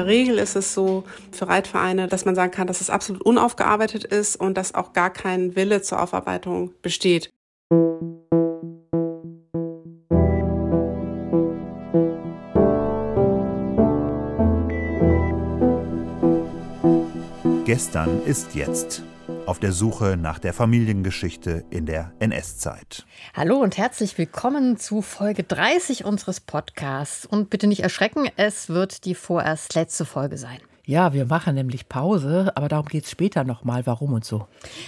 der Regel ist es so für Reitvereine, dass man sagen kann, dass es absolut unaufgearbeitet ist und dass auch gar kein Wille zur Aufarbeitung besteht. Gestern ist jetzt. Auf der Suche nach der Familiengeschichte in der NS-Zeit. Hallo und herzlich willkommen zu Folge 30 unseres Podcasts. Und bitte nicht erschrecken, es wird die vorerst letzte Folge sein. Ja, wir machen nämlich Pause, aber darum geht es später nochmal, warum und so.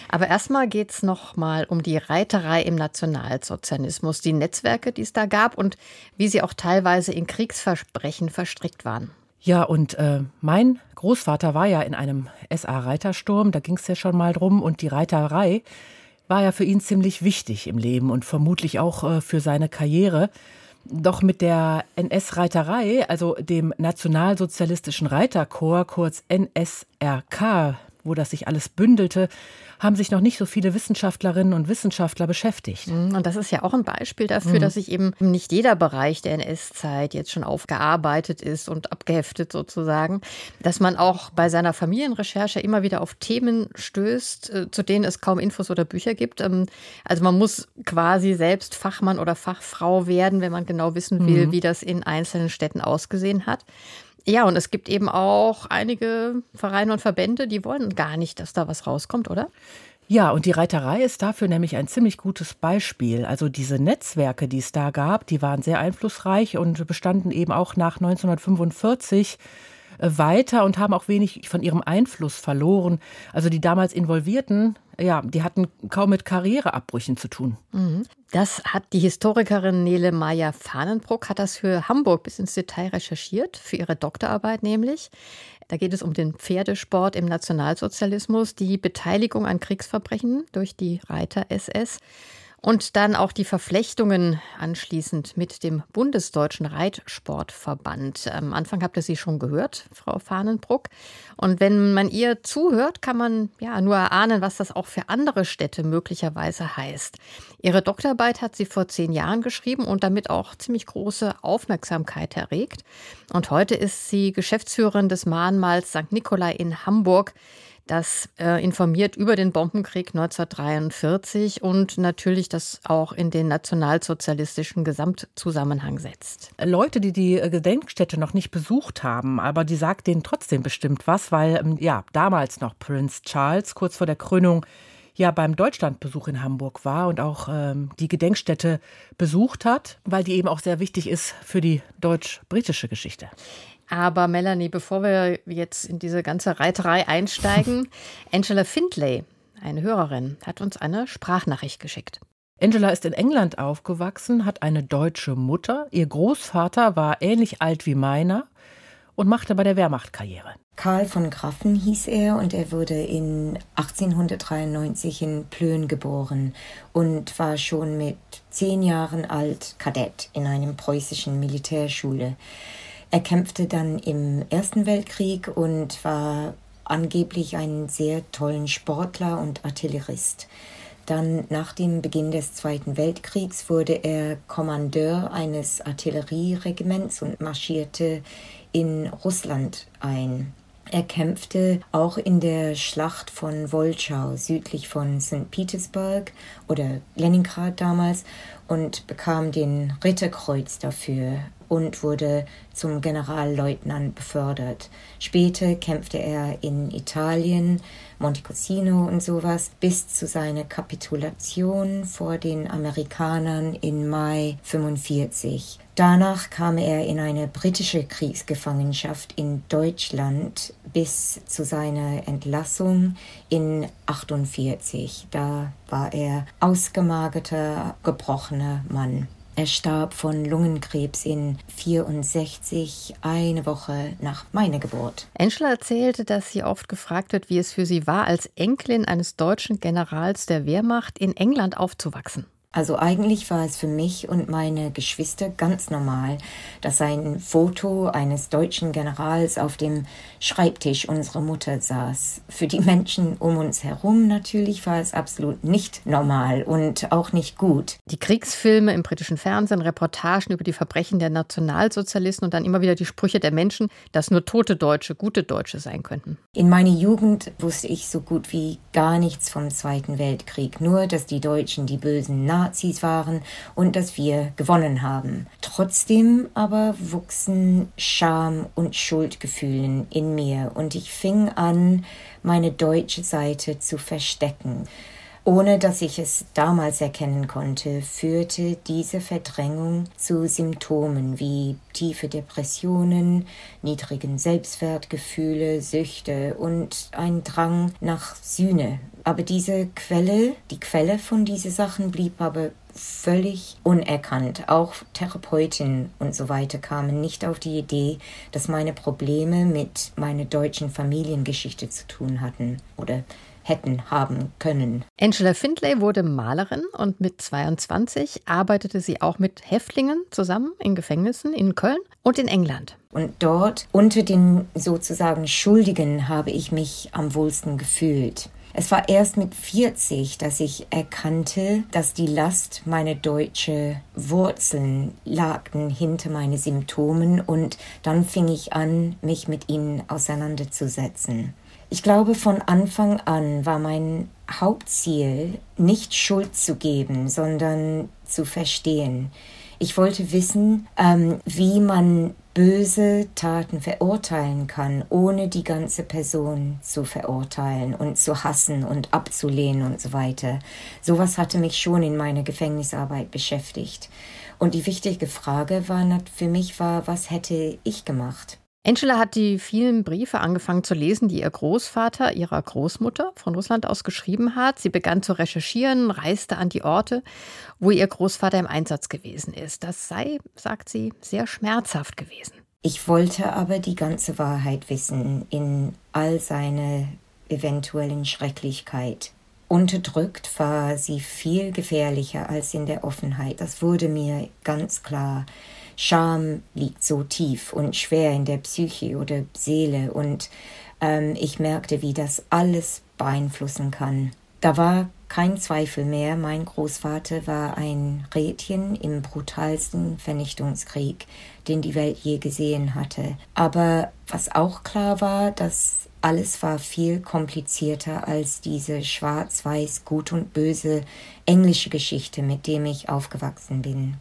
Aber erstmal geht es nochmal um die Reiterei im Nationalsozialismus, die Netzwerke, die es da gab und wie sie auch teilweise in Kriegsversprechen verstrickt waren. Ja, und äh, mein Großvater war ja in einem SA-Reitersturm, da ging es ja schon mal drum, und die Reiterei war ja für ihn ziemlich wichtig im Leben und vermutlich auch äh, für seine Karriere. Doch mit der NS-Reiterei, also dem Nationalsozialistischen Reiterkorps, kurz NSRK, wo das sich alles bündelte, haben sich noch nicht so viele Wissenschaftlerinnen und Wissenschaftler beschäftigt. Mhm, und das ist ja auch ein Beispiel dafür, mhm. dass sich eben nicht jeder Bereich der NS-Zeit jetzt schon aufgearbeitet ist und abgeheftet sozusagen, dass man auch bei seiner Familienrecherche immer wieder auf Themen stößt, äh, zu denen es kaum Infos oder Bücher gibt. Ähm, also man muss quasi selbst Fachmann oder Fachfrau werden, wenn man genau wissen will, mhm. wie das in einzelnen Städten ausgesehen hat. Ja, und es gibt eben auch einige Vereine und Verbände, die wollen gar nicht, dass da was rauskommt, oder? Ja, und die Reiterei ist dafür nämlich ein ziemlich gutes Beispiel. Also diese Netzwerke, die es da gab, die waren sehr einflussreich und bestanden eben auch nach 1945 äh, weiter und haben auch wenig von ihrem Einfluss verloren. Also die damals Involvierten, ja, die hatten kaum mit Karriereabbrüchen zu tun. Mhm. Das hat die Historikerin Nele Meyer Fahnenbruck hat das für Hamburg bis ins Detail recherchiert, für ihre Doktorarbeit nämlich. Da geht es um den Pferdesport im Nationalsozialismus, die Beteiligung an Kriegsverbrechen durch die Reiter SS. Und dann auch die Verflechtungen anschließend mit dem Bundesdeutschen Reitsportverband. Am Anfang habt ihr sie schon gehört, Frau Fahnenbruck. Und wenn man ihr zuhört, kann man ja nur erahnen, was das auch für andere Städte möglicherweise heißt. Ihre Doktorarbeit hat sie vor zehn Jahren geschrieben und damit auch ziemlich große Aufmerksamkeit erregt. Und heute ist sie Geschäftsführerin des Mahnmals St. Nikolai in Hamburg das äh, informiert über den Bombenkrieg 1943 und natürlich das auch in den nationalsozialistischen Gesamtzusammenhang setzt. Leute, die die äh, Gedenkstätte noch nicht besucht haben, aber die sagt denen trotzdem bestimmt was, weil ähm, ja damals noch Prince Charles kurz vor der Krönung ja beim Deutschlandbesuch in Hamburg war und auch ähm, die Gedenkstätte besucht hat, weil die eben auch sehr wichtig ist für die deutsch-britische Geschichte. Aber Melanie, bevor wir jetzt in diese ganze Reiterei einsteigen, Angela Findlay, eine Hörerin, hat uns eine Sprachnachricht geschickt. Angela ist in England aufgewachsen, hat eine deutsche Mutter. Ihr Großvater war ähnlich alt wie meiner und machte bei der Wehrmacht Karriere. Karl von Graffen hieß er und er wurde in 1893 in Plön geboren und war schon mit zehn Jahren alt Kadett in einem preußischen Militärschule. Er kämpfte dann im Ersten Weltkrieg und war angeblich ein sehr tollen Sportler und Artillerist. Dann nach dem Beginn des Zweiten Weltkriegs wurde er Kommandeur eines Artillerieregiments und marschierte in Russland ein. Er kämpfte auch in der Schlacht von Wolschau südlich von St. Petersburg oder Leningrad damals und bekam den Ritterkreuz dafür und wurde zum Generalleutnant befördert. Später kämpfte er in Italien, Montecasino und sowas, bis zu seiner Kapitulation vor den Amerikanern im Mai 45. Danach kam er in eine britische Kriegsgefangenschaft in Deutschland bis zu seiner Entlassung in 48. Da war er ausgemagerter, gebrochener Mann. Er starb von Lungenkrebs in 64, eine Woche nach meiner Geburt. Angela erzählte, dass sie oft gefragt wird, wie es für sie war, als Enkelin eines deutschen Generals der Wehrmacht in England aufzuwachsen. Also eigentlich war es für mich und meine Geschwister ganz normal, dass ein Foto eines deutschen Generals auf dem Schreibtisch unserer Mutter saß. Für die Menschen um uns herum natürlich war es absolut nicht normal und auch nicht gut. Die Kriegsfilme im britischen Fernsehen, Reportagen über die Verbrechen der Nationalsozialisten und dann immer wieder die Sprüche der Menschen, dass nur tote Deutsche gute Deutsche sein könnten. In meiner Jugend wusste ich so gut wie gar nichts vom Zweiten Weltkrieg, nur dass die Deutschen die bösen Nazis Nazis waren und dass wir gewonnen haben. Trotzdem aber wuchsen Scham und Schuldgefühlen in mir und ich fing an, meine deutsche Seite zu verstecken. Ohne dass ich es damals erkennen konnte, führte diese Verdrängung zu Symptomen wie tiefe Depressionen, niedrigen Selbstwertgefühle, Süchte und ein Drang nach Sühne. Aber diese Quelle, die Quelle von diesen Sachen blieb aber völlig unerkannt. Auch Therapeuten und so weiter kamen nicht auf die Idee, dass meine Probleme mit meiner deutschen Familiengeschichte zu tun hatten oder hätten haben können. Angela Findlay wurde Malerin und mit 22 arbeitete sie auch mit Häftlingen zusammen in Gefängnissen in Köln und in England. Und dort unter den sozusagen Schuldigen habe ich mich am wohlsten gefühlt. Es war erst mit 40, dass ich erkannte, dass die Last meiner deutschen Wurzeln lagten hinter meine Symptomen und dann fing ich an, mich mit ihnen auseinanderzusetzen. Ich glaube, von Anfang an war mein Hauptziel, nicht Schuld zu geben, sondern zu verstehen. Ich wollte wissen, ähm, wie man böse Taten verurteilen kann, ohne die ganze Person zu verurteilen und zu hassen und abzulehnen und so weiter. Sowas hatte mich schon in meiner Gefängnisarbeit beschäftigt. Und die wichtige Frage war für mich war, was hätte ich gemacht? Angela hat die vielen Briefe angefangen zu lesen, die ihr Großvater ihrer Großmutter von Russland aus geschrieben hat. Sie begann zu recherchieren, reiste an die Orte, wo ihr Großvater im Einsatz gewesen ist. Das sei, sagt sie, sehr schmerzhaft gewesen. Ich wollte aber die ganze Wahrheit wissen in all seine eventuellen Schrecklichkeit. Unterdrückt war sie viel gefährlicher als in der Offenheit. Das wurde mir ganz klar. Scham liegt so tief und schwer in der Psyche oder Seele und ähm, ich merkte, wie das alles beeinflussen kann. Da war kein Zweifel mehr, mein Großvater war ein Rädchen im brutalsten Vernichtungskrieg, den die Welt je gesehen hatte. Aber was auch klar war, dass alles war viel komplizierter als diese schwarz-weiß, gut und böse englische Geschichte, mit dem ich aufgewachsen bin.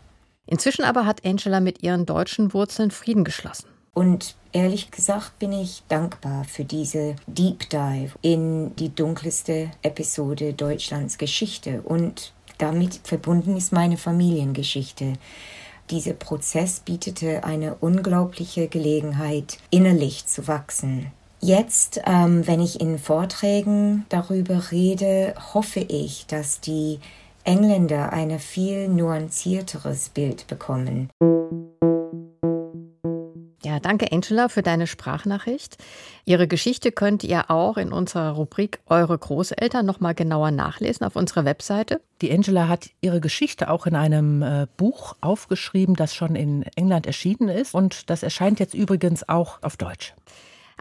Inzwischen aber hat Angela mit ihren deutschen Wurzeln Frieden geschlossen. Und ehrlich gesagt bin ich dankbar für diese Deep Dive in die dunkelste Episode Deutschlands Geschichte. Und damit verbunden ist meine Familiengeschichte. Dieser Prozess bietete eine unglaubliche Gelegenheit, innerlich zu wachsen. Jetzt, ähm, wenn ich in Vorträgen darüber rede, hoffe ich, dass die Engländer ein viel nuancierteres Bild bekommen. Ja, danke Angela für deine Sprachnachricht. Ihre Geschichte könnt ihr auch in unserer Rubrik Eure Großeltern noch mal genauer nachlesen auf unserer Webseite. Die Angela hat ihre Geschichte auch in einem äh, Buch aufgeschrieben, das schon in England erschienen ist und das erscheint jetzt übrigens auch auf Deutsch.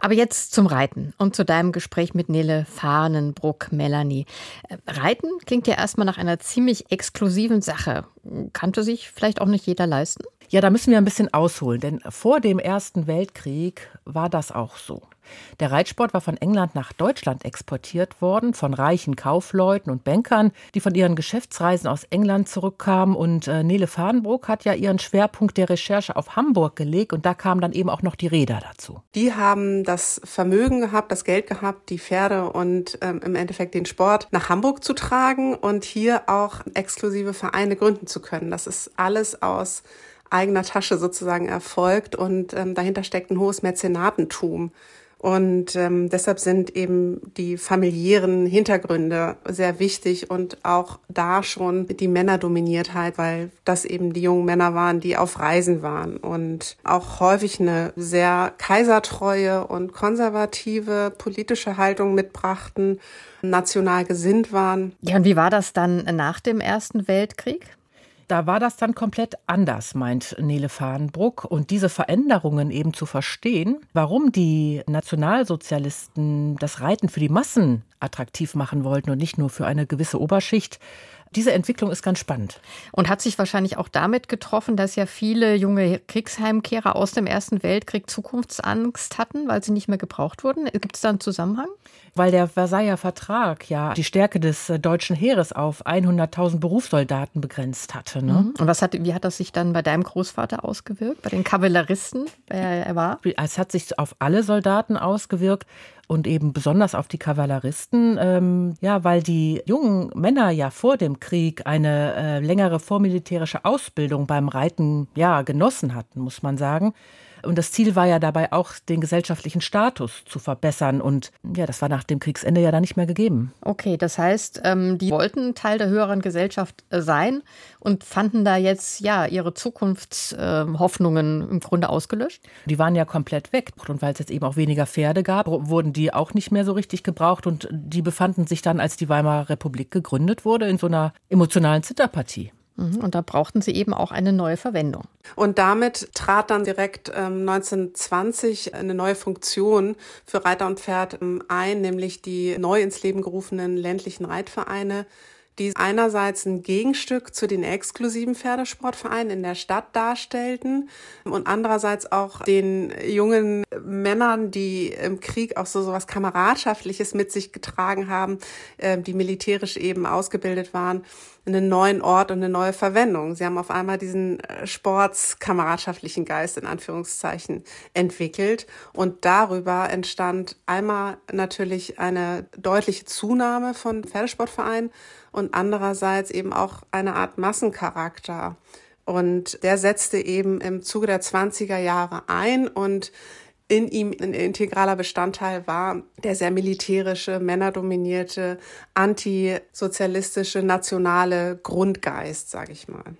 Aber jetzt zum Reiten und zu deinem Gespräch mit Nele Fahnenbruck, Melanie. Äh, Reiten klingt ja erstmal nach einer ziemlich exklusiven Sache. Kannte sich vielleicht auch nicht jeder leisten? Ja, da müssen wir ein bisschen ausholen, denn vor dem Ersten Weltkrieg war das auch so. Der Reitsport war von England nach Deutschland exportiert worden, von reichen Kaufleuten und Bankern, die von ihren Geschäftsreisen aus England zurückkamen. Und äh, Nele Fadenbruck hat ja ihren Schwerpunkt der Recherche auf Hamburg gelegt und da kamen dann eben auch noch die Räder dazu. Die haben das Vermögen gehabt, das Geld gehabt, die Pferde und ähm, im Endeffekt den Sport nach Hamburg zu tragen und hier auch exklusive Vereine gründen zu können. Das ist alles aus eigener Tasche sozusagen erfolgt und ähm, dahinter steckt ein hohes Mäzenatentum Und ähm, deshalb sind eben die familiären Hintergründe sehr wichtig und auch da schon die Männerdominiertheit, weil das eben die jungen Männer waren, die auf Reisen waren und auch häufig eine sehr kaisertreue und konservative politische Haltung mitbrachten, national gesinnt waren. Ja, und wie war das dann nach dem Ersten Weltkrieg? Da war das dann komplett anders, meint Nele Fahrenbruck. Und diese Veränderungen eben zu verstehen, warum die Nationalsozialisten das Reiten für die Massen attraktiv machen wollten und nicht nur für eine gewisse Oberschicht, diese Entwicklung ist ganz spannend. Und hat sich wahrscheinlich auch damit getroffen, dass ja viele junge Kriegsheimkehrer aus dem Ersten Weltkrieg Zukunftsangst hatten, weil sie nicht mehr gebraucht wurden. Gibt es da einen Zusammenhang? Weil der Versailler Vertrag ja die Stärke des äh, deutschen Heeres auf 100.000 Berufssoldaten begrenzt hatte. Ne? Mhm. Und was hat, wie hat das sich dann bei deinem Großvater ausgewirkt, bei den Kavalleristen, wer er war? Es hat sich auf alle Soldaten ausgewirkt und eben besonders auf die Kavalleristen, ähm, ja, weil die jungen Männer ja vor dem Krieg eine äh, längere vormilitärische Ausbildung beim Reiten ja genossen hatten, muss man sagen. Und das Ziel war ja dabei auch, den gesellschaftlichen Status zu verbessern. Und ja, das war nach dem Kriegsende ja dann nicht mehr gegeben. Okay, das heißt, ähm, die wollten Teil der höheren Gesellschaft äh, sein und fanden da jetzt ja ihre Zukunftshoffnungen im Grunde ausgelöscht? Die waren ja komplett weg. Und weil es jetzt eben auch weniger Pferde gab, wurden die auch nicht mehr so richtig gebraucht. Und die befanden sich dann, als die Weimarer Republik gegründet wurde, in so einer emotionalen Zitterpartie. Mhm, und da brauchten sie eben auch eine neue Verwendung. Und damit trat dann direkt ähm, 1920 eine neue Funktion für Reiter und Pferd ähm, ein, nämlich die neu ins Leben gerufenen ländlichen Reitvereine die einerseits ein Gegenstück zu den exklusiven Pferdesportvereinen in der Stadt darstellten und andererseits auch den jungen Männern, die im Krieg auch so sowas Kameradschaftliches mit sich getragen haben, äh, die militärisch eben ausgebildet waren, einen neuen Ort und eine neue Verwendung. Sie haben auf einmal diesen äh, sportskameradschaftlichen Geist in Anführungszeichen entwickelt und darüber entstand einmal natürlich eine deutliche Zunahme von Pferdesportvereinen und andererseits eben auch eine Art Massencharakter. Und der setzte eben im Zuge der 20er Jahre ein und in ihm ein integraler Bestandteil war der sehr militärische, männerdominierte, antisozialistische, nationale Grundgeist, sage ich mal.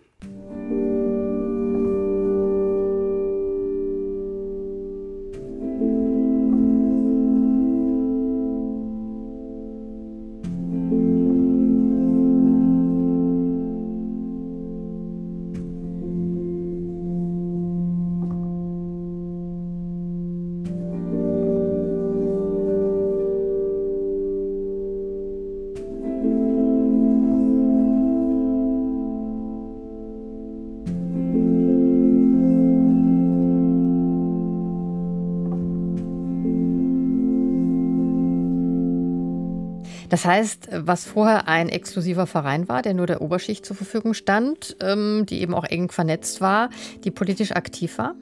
Das heißt, was vorher ein exklusiver Verein war, der nur der Oberschicht zur Verfügung stand, ähm, die eben auch eng vernetzt war, die politisch aktiv war?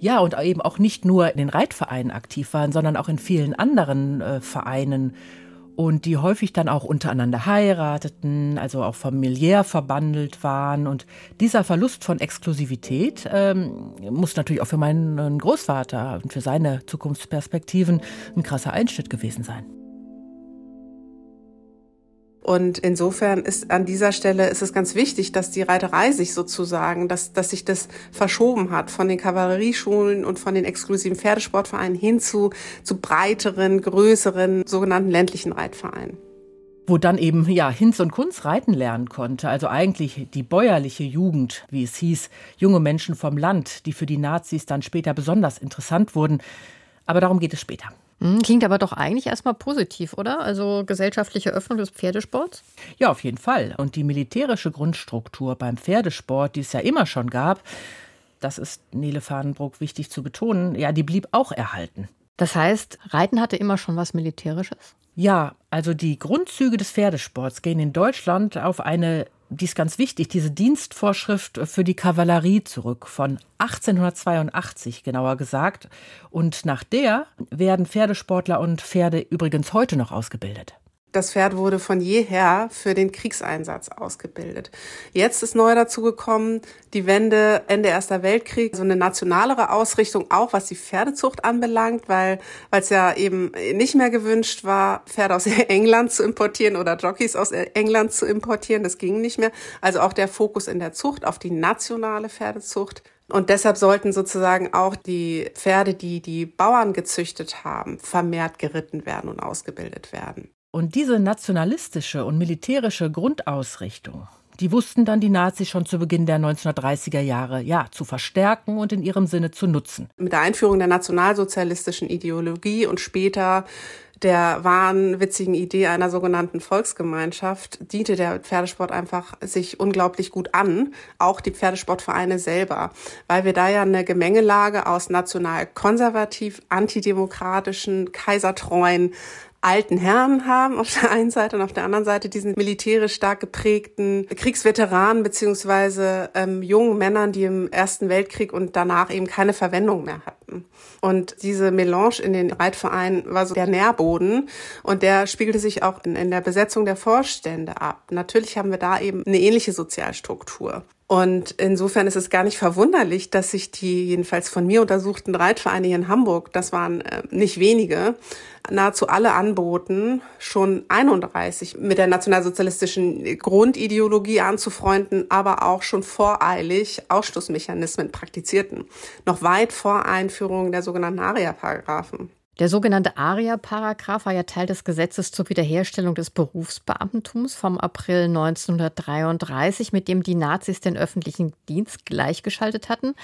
Ja, und eben auch nicht nur in den Reitvereinen aktiv waren, sondern auch in vielen anderen äh, Vereinen und die häufig dann auch untereinander heirateten, also auch familiär verbandelt waren. Und dieser Verlust von Exklusivität ähm, muss natürlich auch für meinen Großvater und für seine Zukunftsperspektiven ein krasser Einschnitt gewesen sein. Und insofern ist an dieser Stelle ist es ganz wichtig, dass die Reiterei sich sozusagen, dass, dass sich das verschoben hat von den Kavallerieschulen und von den exklusiven Pferdesportvereinen hin zu, zu breiteren, größeren, sogenannten ländlichen Reitvereinen wo dann eben ja Hinz und Kunz reiten lernen konnte, also eigentlich die bäuerliche Jugend, wie es hieß, junge Menschen vom Land, die für die Nazis dann später besonders interessant wurden. Aber darum geht es später. Hm, klingt aber doch eigentlich erstmal positiv, oder? Also gesellschaftliche Öffnung des Pferdesports? Ja, auf jeden Fall. Und die militärische Grundstruktur beim Pferdesport, die es ja immer schon gab, das ist Nele Fadenbruck wichtig zu betonen, ja, die blieb auch erhalten. Das heißt, Reiten hatte immer schon was Militärisches? Ja, also die Grundzüge des Pferdesports gehen in Deutschland auf eine die ist ganz wichtig, diese Dienstvorschrift für die Kavallerie zurück, von 1882 genauer gesagt. Und nach der werden Pferdesportler und Pferde übrigens heute noch ausgebildet. Das Pferd wurde von jeher für den Kriegseinsatz ausgebildet. Jetzt ist neu dazu gekommen, die Wende Ende Erster Weltkrieg, so eine nationalere Ausrichtung, auch was die Pferdezucht anbelangt, weil es ja eben nicht mehr gewünscht war, Pferde aus England zu importieren oder Jockeys aus England zu importieren. Das ging nicht mehr. Also auch der Fokus in der Zucht auf die nationale Pferdezucht. Und deshalb sollten sozusagen auch die Pferde, die die Bauern gezüchtet haben, vermehrt geritten werden und ausgebildet werden. Und diese nationalistische und militärische Grundausrichtung, die wussten dann die Nazis schon zu Beginn der 1930er Jahre, ja, zu verstärken und in ihrem Sinne zu nutzen. Mit der Einführung der nationalsozialistischen Ideologie und später der wahnwitzigen Idee einer sogenannten Volksgemeinschaft diente der Pferdesport einfach sich unglaublich gut an, auch die Pferdesportvereine selber, weil wir da ja eine Gemengelage aus national konservativ, antidemokratischen, kaisertreuen alten Herren haben auf der einen Seite und auf der anderen Seite diesen militärisch stark geprägten Kriegsveteranen beziehungsweise ähm, jungen Männern, die im Ersten Weltkrieg und danach eben keine Verwendung mehr hatten. Und diese Melange in den Reitvereinen war so der Nährboden und der spiegelte sich auch in, in der Besetzung der Vorstände ab. Natürlich haben wir da eben eine ähnliche Sozialstruktur. Und insofern ist es gar nicht verwunderlich, dass sich die jedenfalls von mir untersuchten Reitvereine hier in Hamburg, das waren äh, nicht wenige, nahezu alle anboten, schon 31 mit der nationalsozialistischen Grundideologie anzufreunden, aber auch schon voreilig Ausschlussmechanismen praktizierten, noch weit vor Einführung der sogenannten ARIA-Paragraphen. Der sogenannte ARIA-Paragraph war ja Teil des Gesetzes zur Wiederherstellung des Berufsbeamtentums vom April 1933, mit dem die Nazis den öffentlichen Dienst gleichgeschaltet hatten.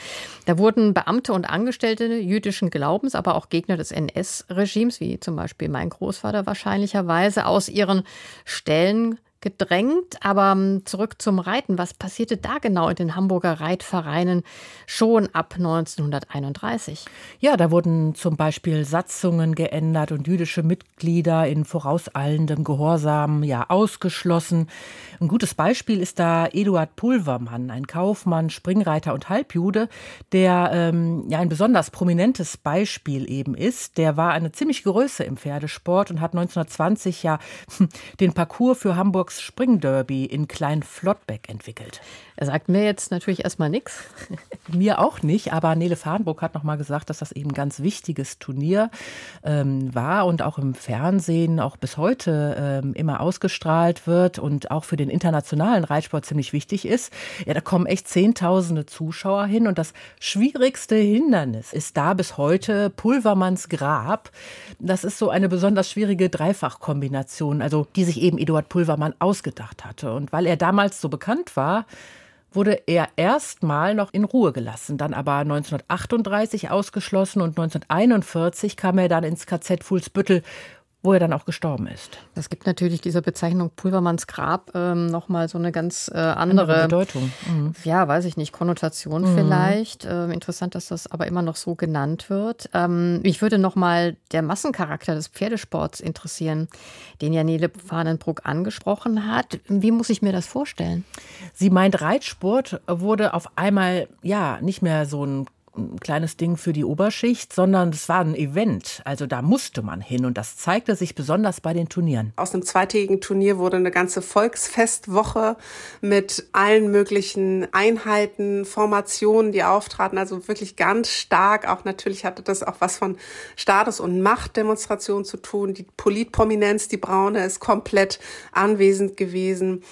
Da wurden Beamte und Angestellte jüdischen Glaubens, aber auch Gegner des NS-Regimes, wie zum Beispiel mein Großvater wahrscheinlicherweise, aus ihren Stellen gedrängt. Aber ähm, zurück zum Reiten. Was passierte da genau in den Hamburger Reitvereinen schon ab 1931? Ja, da wurden zum Beispiel Satzungen geändert und jüdische Mitglieder in vorauseilendem Gehorsam ja ausgeschlossen. Ein gutes Beispiel ist da Eduard Pulvermann, ein Kaufmann, Springreiter und Halbjude, der ähm, ja ein besonders prominentes Beispiel eben ist. Der war eine ziemliche Größe im Pferdesport und hat 1920 ja den Parcours für Hamburgs Hamburgs Springderby in Klein-Flottbeck entwickelt. Er sagt mir jetzt natürlich erstmal nichts. Mir auch nicht, aber Nele Farnburg hat noch mal gesagt, dass das eben ein ganz wichtiges Turnier ähm, war und auch im Fernsehen auch bis heute ähm, immer ausgestrahlt wird und auch für den internationalen Reitsport ziemlich wichtig ist. Ja, da kommen echt Zehntausende Zuschauer hin und das schwierigste Hindernis ist da bis heute Pulvermanns Grab. Das ist so eine besonders schwierige Dreifachkombination, also die sich eben Eduard Pulvermann ausgedacht hatte. Und weil er damals so bekannt war, wurde er erstmal noch in Ruhe gelassen, dann aber 1938 ausgeschlossen und 1941 kam er dann ins KZ Fuhlsbüttel, wo er dann auch gestorben ist. Das gibt natürlich dieser Bezeichnung Pulvermanns Grab ähm, nochmal so eine ganz äh, andere, andere, Bedeutung. Mhm. Ja, weiß ich nicht, Konnotation mhm. vielleicht. Ähm, interessant, dass das aber immer noch so genannt wird. Ähm, mich würde nochmal der Massencharakter des Pferdesports interessieren, den ja Nele Fahnenbruck angesprochen hat. Wie muss ich mir das vorstellen? Sie meint, Reitsport wurde auf einmal ja nicht mehr so ein ein kleines Ding für die Oberschicht, sondern es war ein Event. Also da musste man hin und das zeigte sich besonders bei den Turnieren. Aus einem zweitägigen Turnier wurde eine ganze Volksfestwoche mit allen möglichen Einheiten, Formationen, die auftraten. Also wirklich ganz stark. Auch natürlich hatte das auch was von Status- und Machtdemonstration zu tun. Die Politprominenz, die Braune, ist komplett anwesend gewesen.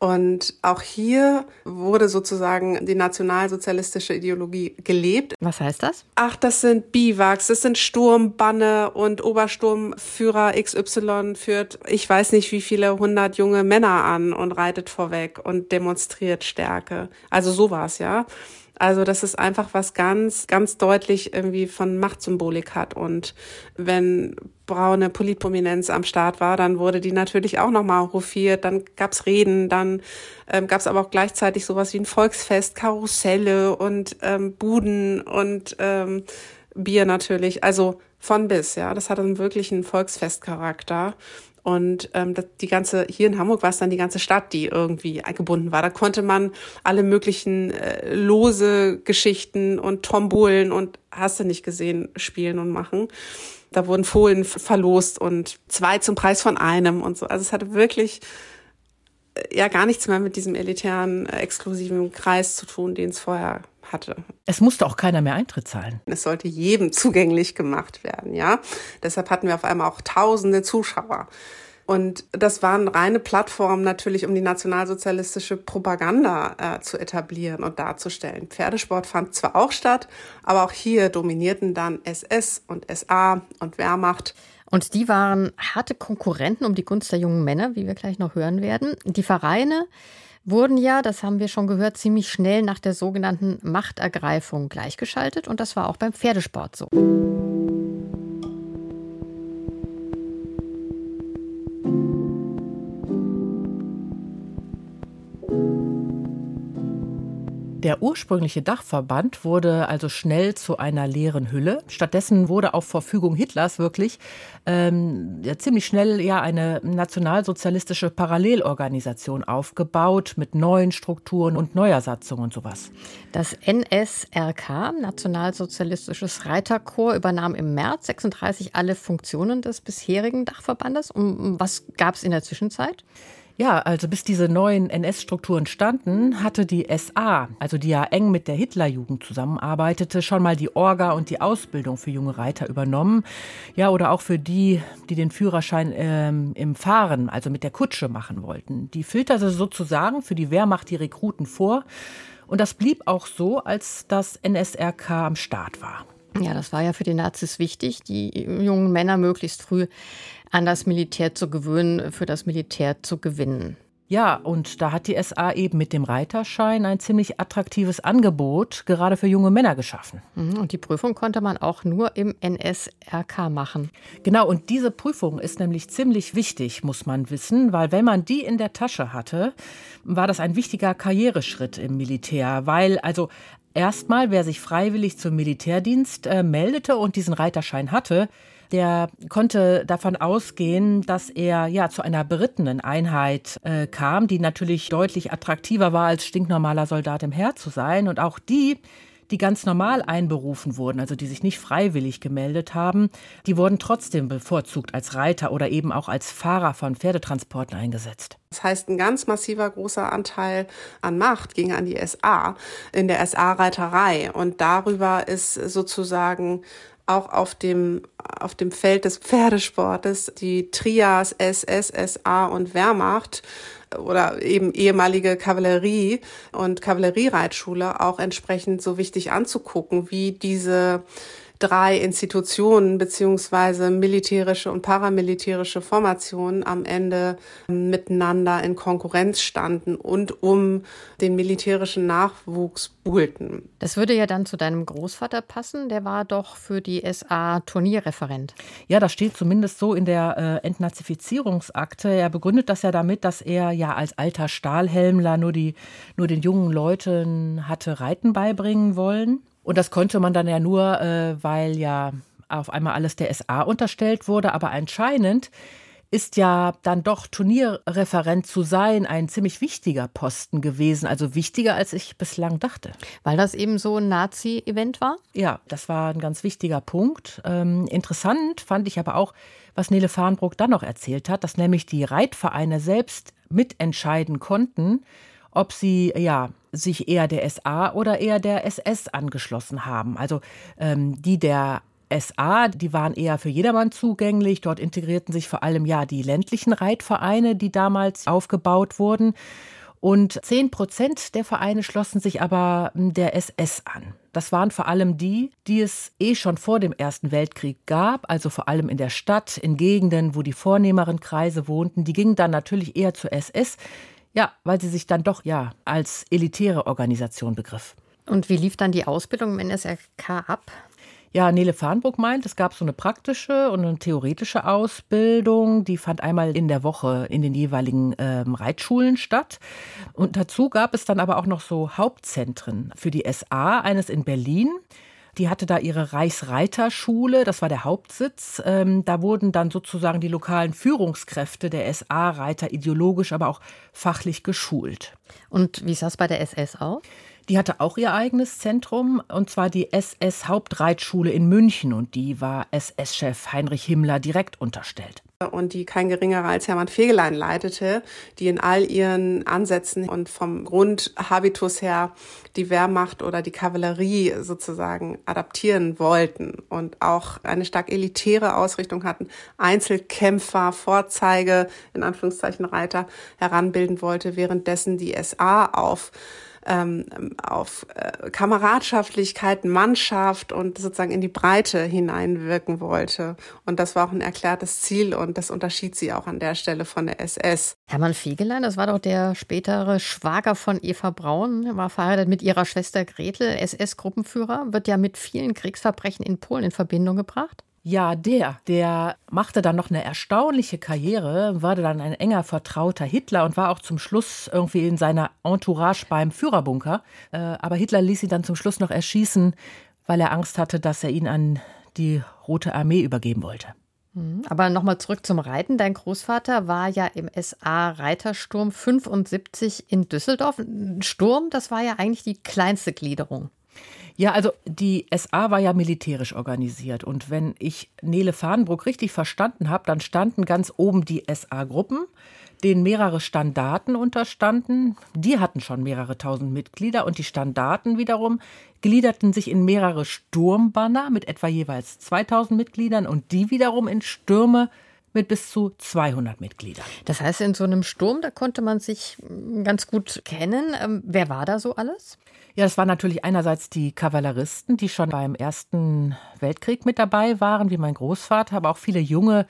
Und auch hier wurde sozusagen die nationalsozialistische Ideologie gelebt. Was heißt das? Ach, das sind Biwaks, das sind Sturmbanne und Obersturmführer XY führt, ich weiß nicht wie viele hundert junge Männer an und reitet vorweg und demonstriert Stärke. Also sowas, ja. Also, dass es einfach was ganz, ganz deutlich irgendwie von Machtsymbolik hat. Und wenn braune Politprominenz am Start war, dann wurde die natürlich auch nochmal hofiert, dann gab's Reden, dann ähm, gab's aber auch gleichzeitig sowas wie ein Volksfest, Karusselle und ähm, Buden und ähm, Bier natürlich. Also von bis, ja. Das hat einen wirklichen Volksfestcharakter. Und ähm, die ganze, hier in Hamburg war es dann die ganze Stadt, die irgendwie gebunden war. Da konnte man alle möglichen äh, lose Geschichten und Tombolen und hast du nicht gesehen, spielen und machen. Da wurden Fohlen verlost und zwei zum Preis von einem und so. Also es hatte wirklich äh, ja gar nichts mehr mit diesem elitären, äh, exklusiven Kreis zu tun, den es vorher hatte. Es musste auch keiner mehr Eintritt zahlen. Es sollte jedem zugänglich gemacht werden, ja. Deshalb hatten wir auf einmal auch tausende Zuschauer. Und das waren reine Plattformen natürlich, um die nationalsozialistische Propaganda äh, zu etablieren und darzustellen. Pferdesport fand zwar auch statt, aber auch hier dominierten dann SS und SA und Wehrmacht. Und die waren harte Konkurrenten um die Gunst der jungen Männer, wie wir gleich noch hören werden. Die Vereine wurden ja, das haben wir schon gehört, ziemlich schnell nach der sogenannten Machtergreifung gleichgeschaltet. Und das war auch beim Pferdesport so. Der ursprüngliche Dachverband wurde also schnell zu einer leeren Hülle. Stattdessen wurde auf Verfügung Hitlers wirklich ähm, ja, ziemlich schnell ja eine nationalsozialistische Parallelorganisation aufgebaut mit neuen Strukturen und Neuersatzungen und sowas. Das NSRK, Nationalsozialistisches Reiterkorps, übernahm im März 36 alle Funktionen des bisherigen Dachverbandes. Und was gab es in der Zwischenzeit? Ja, also bis diese neuen NS-Strukturen standen, hatte die SA, also die ja eng mit der Hitlerjugend zusammenarbeitete, schon mal die Orga und die Ausbildung für junge Reiter übernommen. Ja, oder auch für die, die den Führerschein ähm, im Fahren, also mit der Kutsche machen wollten. Die filterte sozusagen für die Wehrmacht die Rekruten vor. Und das blieb auch so, als das NSRK am Start war. Ja, das war ja für die Nazis wichtig, die jungen Männer möglichst früh an das Militär zu gewöhnen, für das Militär zu gewinnen. Ja, und da hat die SA eben mit dem Reiterschein ein ziemlich attraktives Angebot gerade für junge Männer geschaffen. Mhm, und die Prüfung konnte man auch nur im NSRK machen. Genau, und diese Prüfung ist nämlich ziemlich wichtig, muss man wissen, weil wenn man die in der Tasche hatte, war das ein wichtiger Karriereschritt im Militär, weil also erstmal, wer sich freiwillig zum Militärdienst äh, meldete und diesen Reiterschein hatte, der konnte davon ausgehen, dass er ja zu einer berittenen Einheit äh, kam, die natürlich deutlich attraktiver war, als stinknormaler Soldat im Heer zu sein. Und auch die, die ganz normal einberufen wurden, also die sich nicht freiwillig gemeldet haben, die wurden trotzdem bevorzugt als Reiter oder eben auch als Fahrer von Pferdetransporten eingesetzt. Das heißt, ein ganz massiver großer Anteil an Macht ging an die SA in der SA-Reiterei. Und darüber ist sozusagen auch auf dem, auf dem Feld des Pferdesportes die Trias SS, SA und Wehrmacht oder eben ehemalige Kavallerie und Kavalleriereitschule auch entsprechend so wichtig anzugucken, wie diese drei Institutionen beziehungsweise militärische und paramilitärische Formationen am Ende miteinander in Konkurrenz standen und um den militärischen Nachwuchs buhlten. Das würde ja dann zu deinem Großvater passen. Der war doch für die SA Turnierreferent. Ja, das steht zumindest so in der äh, Entnazifizierungsakte. Er begründet das ja damit, dass er ja als alter Stahlhelmler nur, die, nur den jungen Leuten hatte Reiten beibringen wollen. Und das konnte man dann ja nur, äh, weil ja auf einmal alles der SA unterstellt wurde. Aber anscheinend ist ja dann doch Turnierreferent zu sein ein ziemlich wichtiger Posten gewesen, also wichtiger als ich bislang dachte. Weil das eben so ein Nazi-Event war? Ja, das war ein ganz wichtiger Punkt. Ähm, interessant fand ich aber auch, was Nele Farnbruck dann noch erzählt hat, dass nämlich die Reitvereine selbst mitentscheiden konnten, ob sie ja sich eher der SA oder eher der SS angeschlossen haben. Also ähm, die der SA, die waren eher für jedermann zugänglich. Dort integrierten sich vor allem ja die ländlichen Reitvereine, die damals aufgebaut wurden. Und zehn Prozent der Vereine schlossen sich aber hm, der SS an. Das waren vor allem die, die es eh schon vor dem Ersten Weltkrieg gab, also vor allem in der Stadt, in Gegenden, wo die vornehmeren Kreise wohnten. Die gingen dann natürlich eher zur SS. Ja, weil sie sich dann doch ja als elitäre Organisation begriff. Und wie lief dann die Ausbildung im NSRK ab? Ja, Nele Farnburg meint, es gab so eine praktische und eine theoretische Ausbildung. Die fand einmal in der Woche in den jeweiligen ähm, Reitschulen statt. Und dazu gab es dann aber auch noch so Hauptzentren für die SA, eines in Berlin Die hatte da ihre Reichsreiterschule, das war der Hauptsitz. Ähm, da wurden dann sozusagen die lokalen Führungskräfte der SA-Reiter ideologisch, aber auch fachlich geschult. Und wie sah es bei der SS aus? Die hatte auch ihr eigenes Zentrum, und zwar die SS-Hauptreitschule in München. Und die war SS-Chef Heinrich Himmler direkt unterstellt und die kein geringerer als Hermann Fegelein leitete, die in all ihren Ansätzen und vom Grundhabitus her die Wehrmacht oder die Kavallerie sozusagen adaptieren wollten und auch eine stark elitäre Ausrichtung hatten, Einzelkämpfer, Vorzeige, in Anführungszeichen Reiter heranbilden wollte, währenddessen die SA auf ähm, auf äh, Kameradschaftlichkeit, Mannschaft und sozusagen in die Breite hineinwirken wollte. Und das war auch ein erklärtes Ziel und das unterschied sie auch an der Stelle von der SS. Hermann Fegelein, das war doch der spätere Schwager von Eva Braun, war verheiratet mit ihrer Schwester Gretel, SS-Gruppenführer, wird ja mit vielen Kriegsverbrechen in Polen in Verbindung gebracht. Ja, der, der machte dann noch eine erstaunliche Karriere, war dann ein enger Vertrauter Hitler und war auch zum Schluss irgendwie in seiner Entourage beim Führerbunker. Äh, aber Hitler ließ ihn dann zum Schluss noch erschießen, weil er Angst hatte, dass er ihn an die Rote Armee übergeben wollte. Mhm. Aber nochmal zurück zum Reiten. Dein Großvater war ja im SA-Reitersturm 75 in Düsseldorf. Ein Sturm, das war ja eigentlich die kleinste Gliederung. Ja, also die SA war ja militärisch organisiert. Und wenn ich Nele Fahnenbruck richtig verstanden habe, dann standen ganz oben die SA-Gruppen, denen mehrere Standarten unterstanden. Die hatten schon mehrere tausend Mitglieder. Und die Standarten wiederum gliederten sich in mehrere Sturmbanner mit etwa jeweils 2000 Mitgliedern. Und die wiederum in Stürme mit bis zu 200 Mitgliedern. Das heißt, in so einem Sturm, da konnte man sich ganz gut kennen. Ähm, wer war da so alles? Ja, es waren natürlich einerseits die Kavalleristen, die schon beim Ersten Weltkrieg mit dabei waren, wie mein Großvater, aber auch viele junge,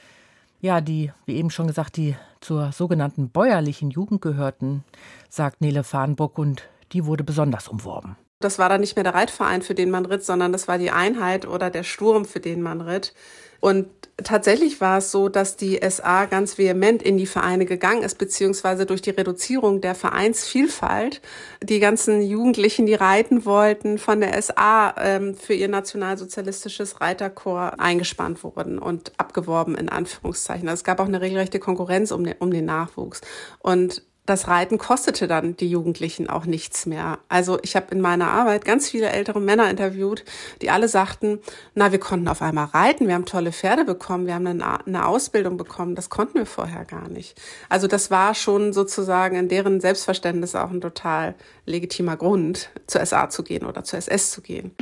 ja, die, wie eben schon gesagt, die zur sogenannten bäuerlichen Jugend gehörten, sagt Nele Farnburg, und die wurde besonders umworben. Das war dann nicht mehr der Reitverein, für den man ritt, sondern das war die Einheit oder der Sturm, für den man ritt. Und tatsächlich war es so, dass die SA ganz vehement in die Vereine gegangen ist, beziehungsweise durch die Reduzierung der Vereinsvielfalt die ganzen Jugendlichen, die reiten wollten, von der SA ähm, für ihr nationalsozialistisches Reiterkorps eingespannt wurden und abgeworben in Anführungszeichen. Also es gab auch eine regelrechte Konkurrenz um den, um den Nachwuchs. Und das Reiten kostete dann die Jugendlichen auch nichts mehr. Also ich habe in meiner Arbeit ganz viele ältere Männer interviewt, die alle sagten, na, wir konnten auf einmal reiten, wir haben tolle Pferde bekommen, wir haben eine, eine Ausbildung bekommen, das konnten wir vorher gar nicht. Also das war schon sozusagen in deren Selbstverständnis auch ein total legitimer Grund, zur SA zu gehen oder zur SS zu gehen.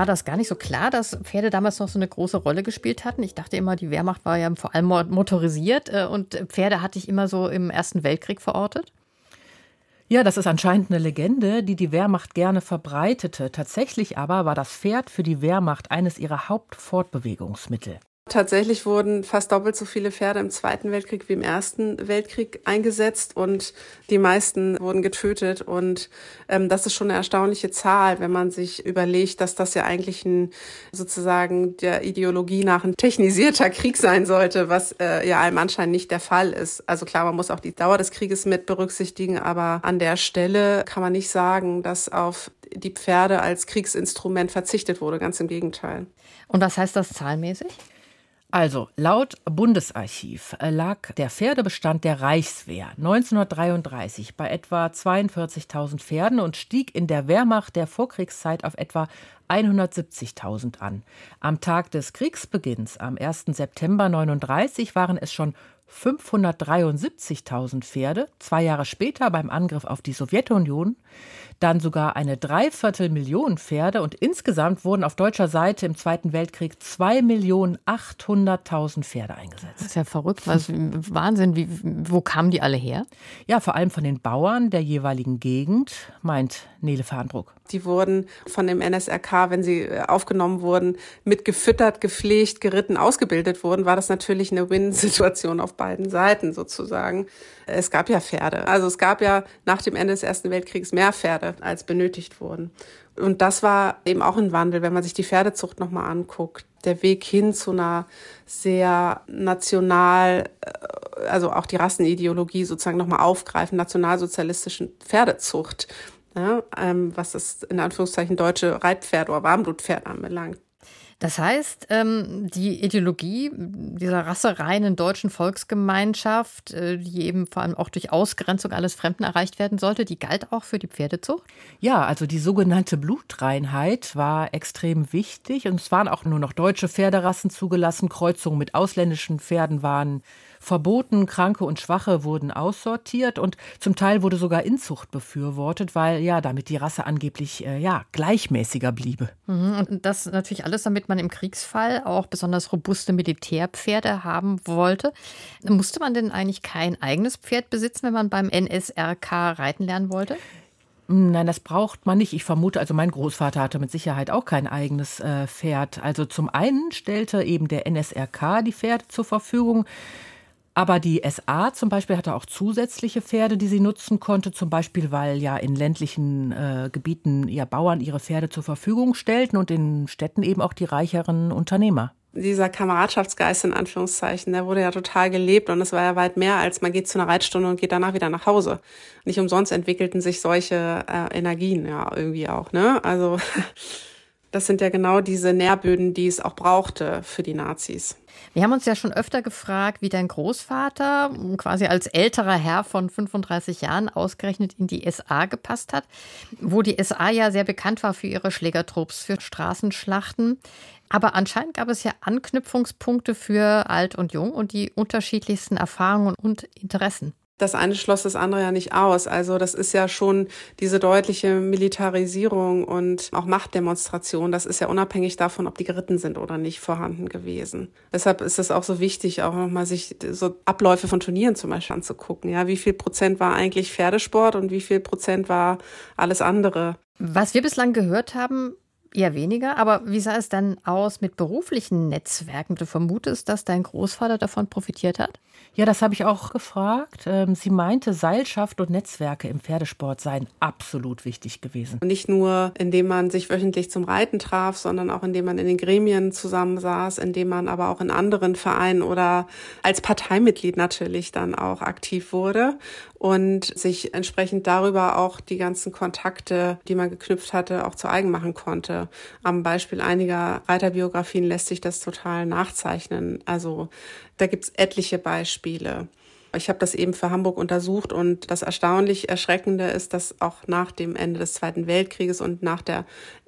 War das gar nicht so klar, dass Pferde damals noch so eine große Rolle gespielt hatten. Ich dachte immer, die Wehrmacht war ja vor allem motorisiert äh, und Pferde hatte ich immer so im Ersten Weltkrieg verortet. Ja, das ist anscheinend eine Legende, die die Wehrmacht gerne verbreitete. Tatsächlich aber war das Pferd für die Wehrmacht eines ihrer Hauptfortbewegungsmittel. Tatsächlich wurden fast doppelt so viele Pferde im Zweiten Weltkrieg wie im Ersten Weltkrieg eingesetzt und die meisten wurden getötet. Und ähm, das ist schon eine erstaunliche Zahl, wenn man sich überlegt, dass das ja eigentlich ein sozusagen der Ideologie nach ein technisierter Krieg sein sollte, was äh, ja allem Anschein nicht der Fall ist. Also klar, man muss auch die Dauer des Krieges mit berücksichtigen, aber an der Stelle kann man nicht sagen, dass auf die Pferde als Kriegsinstrument verzichtet wurde. Ganz im Gegenteil. Und was heißt das zahlmäßig? Also, laut Bundesarchiv äh, lag der Pferdebestand der Reichswehr 1933 bei etwa 42.000 Pferden und stieg in der Wehrmacht der Vorkriegszeit auf etwa 170.000 an. Am Tag des Kriegsbeginns, am 1. September 1939, waren es schon 573.000 Pferde. Zwei Jahre später, beim Angriff auf die Sowjetunion, dann sogar eine Dreiviertelmillion Pferde und insgesamt wurden auf deutscher Seite im Zweiten Weltkrieg 2.800.000 Pferde eingesetzt. Das ist ja verrückt, was Wahnsinn, wie, wo kamen die alle her? Ja, vor allem von den Bauern der jeweiligen Gegend, meint Nele Farnbruck. Die wurden von dem NSRK, wenn sie äh, aufgenommen wurden, mit gefüttert, gepflegt, geritten, ausgebildet wurden, war das natürlich eine Win-Situation auf beiden Seiten sozusagen. Es gab ja Pferde. Also es gab ja nach dem Ende des Ersten Weltkriegs mehr Pferde, als benötigt wurden. Und das war eben auch ein Wandel, wenn man sich die Pferdezucht nochmal anguckt. Der Weg hin zu einer sehr national, äh, also auch die Rassenideologie sozusagen nochmal aufgreifen, nationalsozialistischen Pferdezucht ja, ähm, was das in Anführungszeichen deutsche Reitpferd oder Warmblutpferd anbelangt. Das heißt, ähm, die Ideologie dieser rassereinen deutschen Volksgemeinschaft, äh, die eben vor allem auch durch Ausgrenzung alles Fremden erreicht werden sollte, die galt auch für die Pferdezucht? Ja, also die sogenannte Blutreinheit war extrem wichtig und es waren auch nur noch deutsche Pferderassen zugelassen. Kreuzungen mit ausländischen Pferden waren verboten, Kranke und Schwache wurden aussortiert und zum Teil wurde sogar Inzucht befürwortet, weil ja damit die Rasse angeblich äh, ja gleichmäßiger bliebe. Mhm, und das natürlich alles, damit man im Kriegsfall auch besonders robuste Militärpferde haben wollte. Musste man denn eigentlich kein eigenes Pferd besitzen, wenn man beim NSRK reiten lernen wollte? Hm, nein, das braucht man nicht. Ich vermute, also mein Großvater hatte mit Sicherheit auch kein eigenes äh, Pferd. Also zum einen stellte eben der NSRK die Pferde zur Verfügung. Aber die SA zum Beispiel hatte auch zusätzliche Pferde, die sie nutzen konnte, zum Beispiel weil ja in ländlichen äh, Gebieten ja Bauern ihre Pferde zur Verfügung stellten und in Städten eben auch die reicheren Unternehmer. Dieser Kameradschaftsgeist in Anführungszeichen, der wurde ja total gelebt und es war ja weit mehr als man geht zu einer Reitstunde und geht danach wieder nach Hause. Nicht umsonst entwickelten sich solche äh, Energien ja irgendwie auch, ne? Also das sind ja genau diese Nährböden, die es auch brauchte für die Nazis. Wir haben uns ja schon öfter gefragt, wie dein Großvater quasi als älterer Herr von 35 Jahren ausgerechnet in die SA gepasst hat, wo die SA ja sehr bekannt war für ihre Schlägertrupps, für Straßenschlachten. Aber anscheinend gab es ja Anknüpfungspunkte für alt und jung und die unterschiedlichsten Erfahrungen und Interessen das eine schloss das andere ja nicht aus. Also das ist ja schon diese deutliche Militarisierung und auch Machtdemonstration. Das ist ja unabhängig davon, ob die geritten sind oder nicht vorhanden gewesen. Deshalb ist es auch so wichtig, auch nochmal sich so Abläufe von Turnieren zum Beispiel anzugucken. Ja, wie viel Prozent war eigentlich Pferdesport und wie viel Prozent war alles andere? Was wir bislang gehört haben, Eher weniger, aber wie sah es dann aus mit beruflichen Netzwerken? Du vermutest, dass dein Großvater davon profitiert hat? Ja, das habe ich auch gefragt. Ähm, sie meinte, Seilschaft und Netzwerke im Pferdesport seien absolut wichtig gewesen. Nicht nur, indem man sich wöchentlich zum Reiten traf, sondern auch indem man in den Gremien zusammensaß, indem man aber auch in anderen Vereinen oder als Parteimitglied natürlich dann auch aktiv wurde und sich entsprechend darüber auch die ganzen Kontakte, die man geknüpft hatte, auch zu eigen machen konnte. Am Beispiel einiger Reiterbiografien lässt sich das total nachzeichnen. Also da gibt's etliche Beispiele. Ich habe das eben für Hamburg untersucht und das erstaunlich Erschreckende ist, dass auch nach dem Ende des Zweiten Weltkrieges und nach der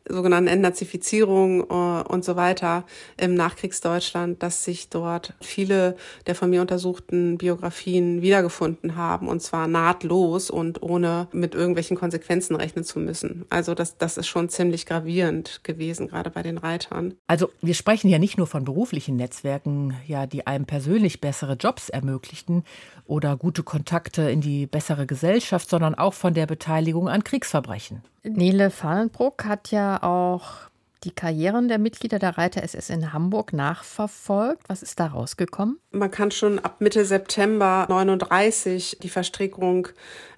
sogenannten Entnazifizierung äh, und so weiter im Nachkriegsdeutschland, dass sich dort viele der von mir untersuchten Biografien wiedergefunden haben und zwar nahtlos und ohne mit irgendwelchen Konsequenzen rechnen zu müssen. Also das, das ist schon ziemlich gravierend gewesen, gerade bei den Reitern. Also wir sprechen ja nicht nur von beruflichen Netzwerken, ja, die einem persönlich bessere Jobs ermöglichten oder gute Kontakte in die bessere Gesellschaft, sondern auch von der Beteiligung an Kriegsverbrechen. Nele Fahlenbruck hat ja auch die Karrieren der Mitglieder der Reiter SS in Hamburg nachverfolgt. Was ist da rausgekommen? Man kann schon ab Mitte September 39 die Verstrickung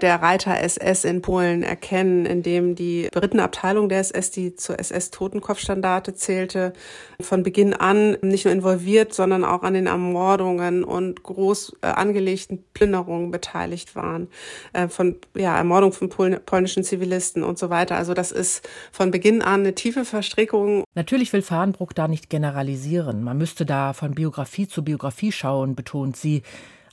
der Reiter SS in Polen erkennen, indem die berittene Abteilung der SS, die zur SS-Totenkopfstandarte zählte, von Beginn an nicht nur involviert, sondern auch an den Ermordungen und groß äh, angelegten Plünderungen beteiligt waren, äh, von ja, Ermordung von Pol polnischen Zivilisten und so weiter. Also das ist von Beginn an eine tiefe Verstrickung. Natürlich will Fahrenbruck da nicht generalisieren. Man müsste da von Biografie zu Biografie schauen, betont sie.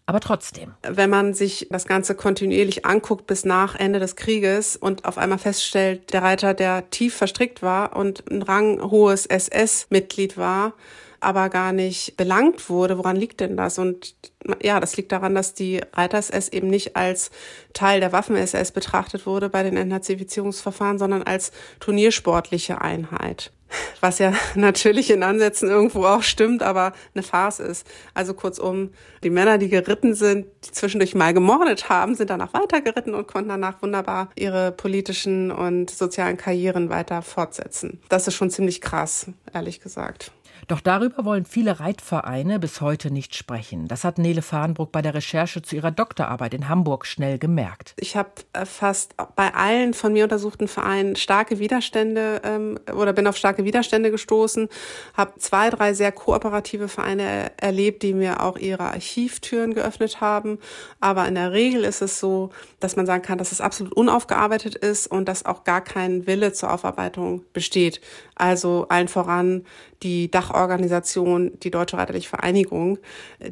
Aber trotzdem. Wenn man sich das Ganze kontinuierlich anguckt bis nach Ende des Krieges und auf einmal feststellt, der Reiter, der tief verstrickt war und ein ranghohes SS-Mitglied war, aber gar nicht belangt wurde. Woran liegt denn das? Und ja, das liegt daran, dass die Reiters-S eben nicht als Teil der Waffen-SS betrachtet wurde bei den Entnazifizierungsverfahren, sondern als turniersportliche Einheit. Was ja natürlich in Ansätzen irgendwo auch stimmt, aber eine Farce ist. Also kurzum, die Männer, die geritten sind, die zwischendurch mal gemordet haben, sind danach weitergeritten und konnten danach wunderbar ihre politischen und sozialen Karrieren weiter fortsetzen. Das ist schon ziemlich krass, ehrlich gesagt. Doch darüber wollen viele Reitvereine bis heute nicht sprechen. Das hat Nele Farnbruck bei der Recherche zu ihrer Doktorarbeit in Hamburg schnell gemerkt. Ich habe äh, fast bei allen von mir untersuchten Vereinen starke Widerstände ähm, oder bin auf starke Widerstände gestoßen, habe zwei, drei sehr kooperative Vereine erlebt, die mir auch ihre Archivtüren geöffnet haben. Aber in der Regel ist es so, dass man sagen kann, dass es absolut unaufgearbeitet ist und dass auch gar kein Wille zur Aufarbeitung besteht. Also allen voran die Dachorganisation, die Deutsche Reiterliche Vereinigung,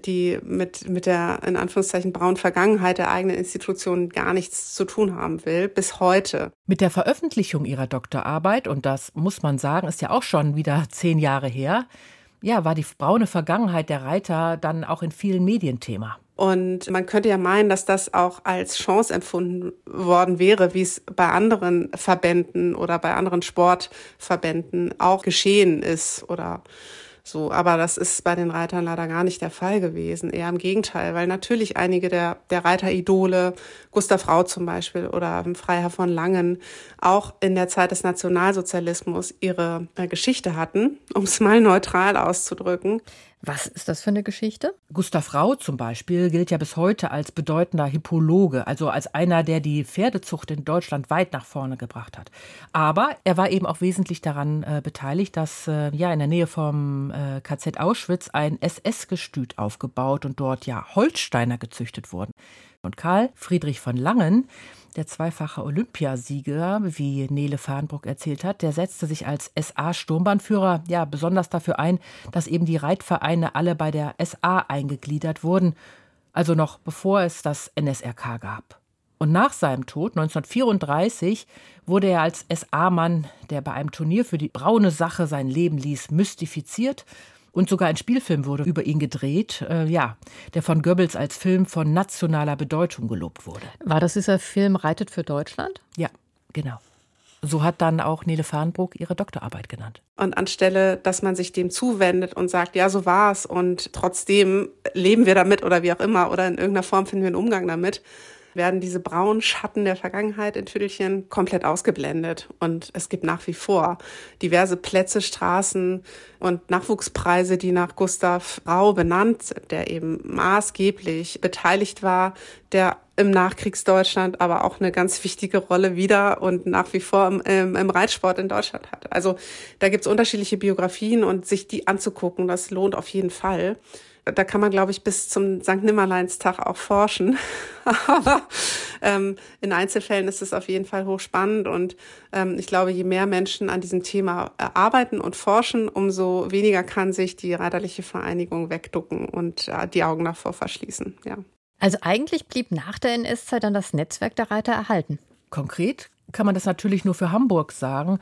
die mit, mit der in Anführungszeichen braunen Vergangenheit der eigenen Institution gar nichts zu tun haben will, bis heute. Mit der Veröffentlichung ihrer Doktorarbeit, und das muss man sagen, ist ja auch schon wieder zehn Jahre her, ja, war die braune Vergangenheit der Reiter dann auch in vielen Medien Thema. Und man könnte ja meinen, dass das auch als Chance empfunden worden wäre, wie es bei anderen Verbänden oder bei anderen Sportverbänden auch geschehen ist oder so, aber das ist bei den Reitern leider gar nicht der Fall gewesen. Eher im Gegenteil, weil natürlich einige der, der Reiteridole, Gustav Rau zum Beispiel oder Freiherr von Langen, auch in der Zeit des Nationalsozialismus ihre äh, Geschichte hatten, um es mal neutral auszudrücken. Was ist das für eine Geschichte? Gustav Rau zum Beispiel gilt ja bis heute als bedeutender Hippologe, also als einer, der die Pferdezucht in Deutschland weit nach vorne gebracht hat. Aber er war eben auch wesentlich daran äh, beteiligt, dass äh, ja in der Nähe vom äh, KZ Auschwitz ein SS-Gestüt aufgebaut und dort ja Holsteiner gezüchtet wurden. Und Karl Friedrich von Langen, der zweifache Olympiasieger, wie Nele Farnbruck erzählt hat, der setzte sich als SA-Sturmbahnführer ja besonders dafür ein, dass eben die Reitvereine alle bei der SA eingegliedert wurden, also noch bevor es das NSRK gab. Und nach seinem Tod 1934 wurde er als SA-Mann, der bei einem Turnier für die braune Sache sein Leben ließ, mystifiziert und sogar ein Spielfilm wurde über ihn gedreht, äh, ja, der von Goebbels als Film von nationaler Bedeutung gelobt wurde. War das dieser Film Reitet für Deutschland? Ja, genau. So hat dann auch Nele Farnbruck ihre Doktorarbeit genannt. Und anstelle, dass man sich dem zuwendet und sagt, ja, so war's und trotzdem leben wir damit oder wie auch immer oder in irgendeiner Form finden wir einen Umgang damit, werden diese braunen Schatten der Vergangenheit in Tüdelchen komplett ausgeblendet. Und es gibt nach wie vor diverse Plätze, Straßen und Nachwuchspreise, die nach Gustav Rau benannt sind, der eben maßgeblich beteiligt war, der im Nachkriegsdeutschland aber auch eine ganz wichtige Rolle wieder und nach wie vor im, im, Reitsport in Deutschland hat. Also da gibt's unterschiedliche Biografien und sich die anzugucken, das lohnt auf jeden Fall da kann man, glaube ich, bis zum St. Nimmerleinstag auch forschen. Aber ähm, in Einzelfällen ist es auf jeden Fall hochspannend und ähm, ich glaube, je mehr Menschen an diesem Thema äh, arbeiten und forschen, umso weniger kann sich die reiterliche Vereinigung wegducken und äh, die Augen davor verschließen. Ja. Also eigentlich blieb nach der NS-Zeit dann das Netzwerk der Reiter erhalten. Konkret kann man das natürlich nur für Hamburg sagen,